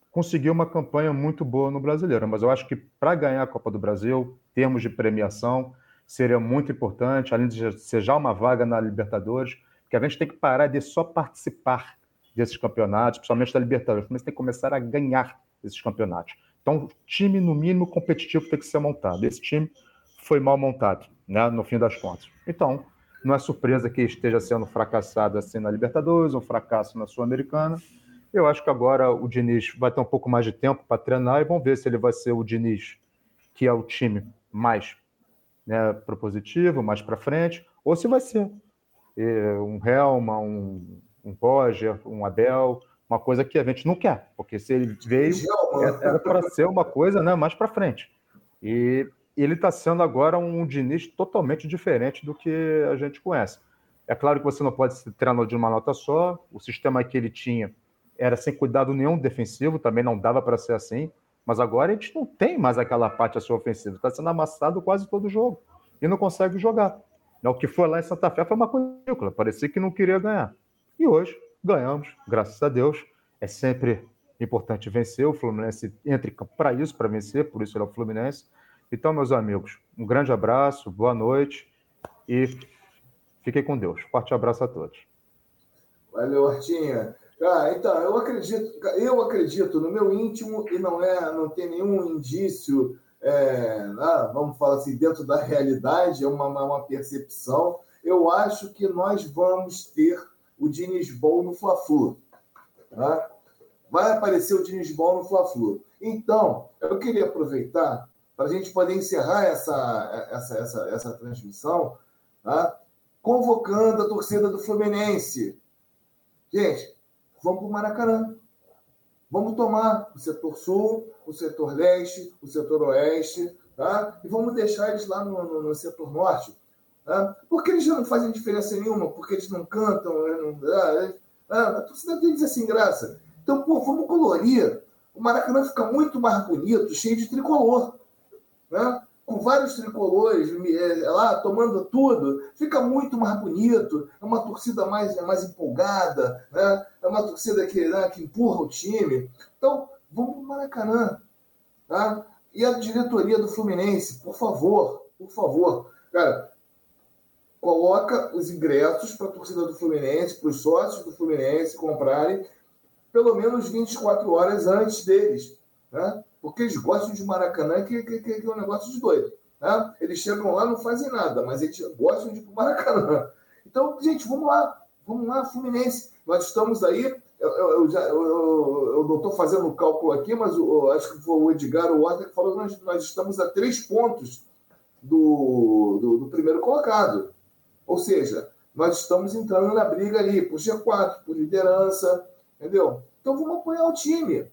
conseguiu uma campanha muito boa no Brasileiro, mas eu acho que para ganhar a Copa do Brasil, termos de premiação, seria muito importante, além de ser já uma vaga na Libertadores, que a gente tem que parar de só participar desses campeonatos, principalmente da Libertadores, mas tem que começar a ganhar esses campeonatos. Então, time, no mínimo, competitivo tem que ser montado. Esse time foi mal montado, né, no fim das contas. Então, não é surpresa que esteja sendo fracassado assim na Libertadores, um fracasso na Sul-Americana. Eu acho que agora o Diniz vai ter um pouco mais de tempo para treinar e vamos ver se ele vai ser o Diniz, que é o time mais né, propositivo, mais para frente, ou se vai ser é, um Helma, um, um Roger, um Abel, uma coisa que a gente não quer, porque se ele veio, era para ser uma coisa né, mais para frente. E, ele está sendo agora um Diniz totalmente diferente do que a gente conhece. É claro que você não pode ser treinador de uma nota só, o sistema que ele tinha era sem cuidado nenhum defensivo, também não dava para ser assim, mas agora a gente não tem mais aquela parte a sua ofensiva, está sendo amassado quase todo o jogo e não consegue jogar. O que foi lá em Santa Fé foi uma coisa, parecia que não queria ganhar. E hoje ganhamos, graças a Deus. É sempre importante vencer. O Fluminense entra em campo para isso, para vencer, por isso ele é o Fluminense. Então, meus amigos, um grande abraço, boa noite e fiquem com Deus. Forte abraço a todos. Valeu, Hortinha. Ah, então, eu acredito, eu acredito no meu íntimo e não é, não tem nenhum indício, é, ah, vamos falar assim, dentro da realidade, é uma, uma percepção. Eu acho que nós vamos ter o Diniz Bol no Fla-Flu. Tá? vai aparecer o Diniz Ball no Fla-Flu. Então, eu queria aproveitar para a gente poder encerrar essa, essa, essa, essa transmissão, tá? convocando a torcida do Fluminense. Gente, vamos para o Maracanã. Vamos tomar o setor sul, o setor leste, o setor oeste, tá? E vamos deixar eles lá no, no, no setor norte. Tá? Porque eles já não fazem diferença nenhuma, porque eles não cantam, não, ah, ah, a torcida deles é sem graça. Então, pô, vamos colorir. O Maracanã fica muito mais bonito, cheio de tricolor. Né? Com vários tricolores é, é, lá tomando tudo, fica muito mais bonito. É uma torcida mais, é mais empolgada, né? é uma torcida que, né, que empurra o time. Então, vamos para o Maracanã. Tá? E a diretoria do Fluminense, por favor, por favor, cara, coloca os ingressos para a torcida do Fluminense, para os sócios do Fluminense comprarem pelo menos 24 horas antes deles, né? porque eles gostam de Maracanã, que, que, que é um negócio de doido. Né? Eles chegam lá não fazem nada, mas eles gostam de ir para Maracanã. Então, gente, vamos lá, vamos lá, Fluminense. Nós estamos aí, eu, eu, já, eu, eu não estou fazendo o cálculo aqui, mas eu, acho que foi o Edgar o Horta que falou que nós, nós estamos a três pontos do, do, do primeiro colocado. Ou seja, nós estamos entrando na briga ali por G4, por liderança, Entendeu? Então vamos apoiar o time.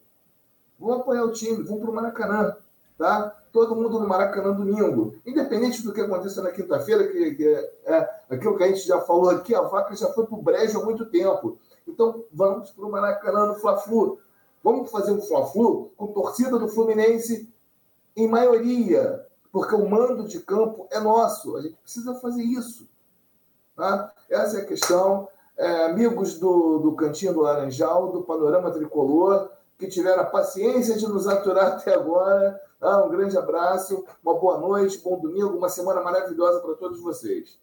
Vamos apoiar o time, vamos para o Maracanã. Tá? Todo mundo no Maracanã domingo. Independente do que aconteça na quinta-feira, que, que é, é, aquilo que a gente já falou aqui, a vaca já foi para o brejo há muito tempo. Então vamos para o Maracanã no Fla-Flu. Vamos fazer um Fla-Flu com torcida do Fluminense em maioria, porque o mando de campo é nosso. A gente precisa fazer isso. Tá? Essa é a questão é, amigos do, do Cantinho do Laranjal, do Panorama Tricolor, que tiveram a paciência de nos aturar até agora. Ah, um grande abraço, uma boa noite, bom domingo, uma semana maravilhosa para todos vocês.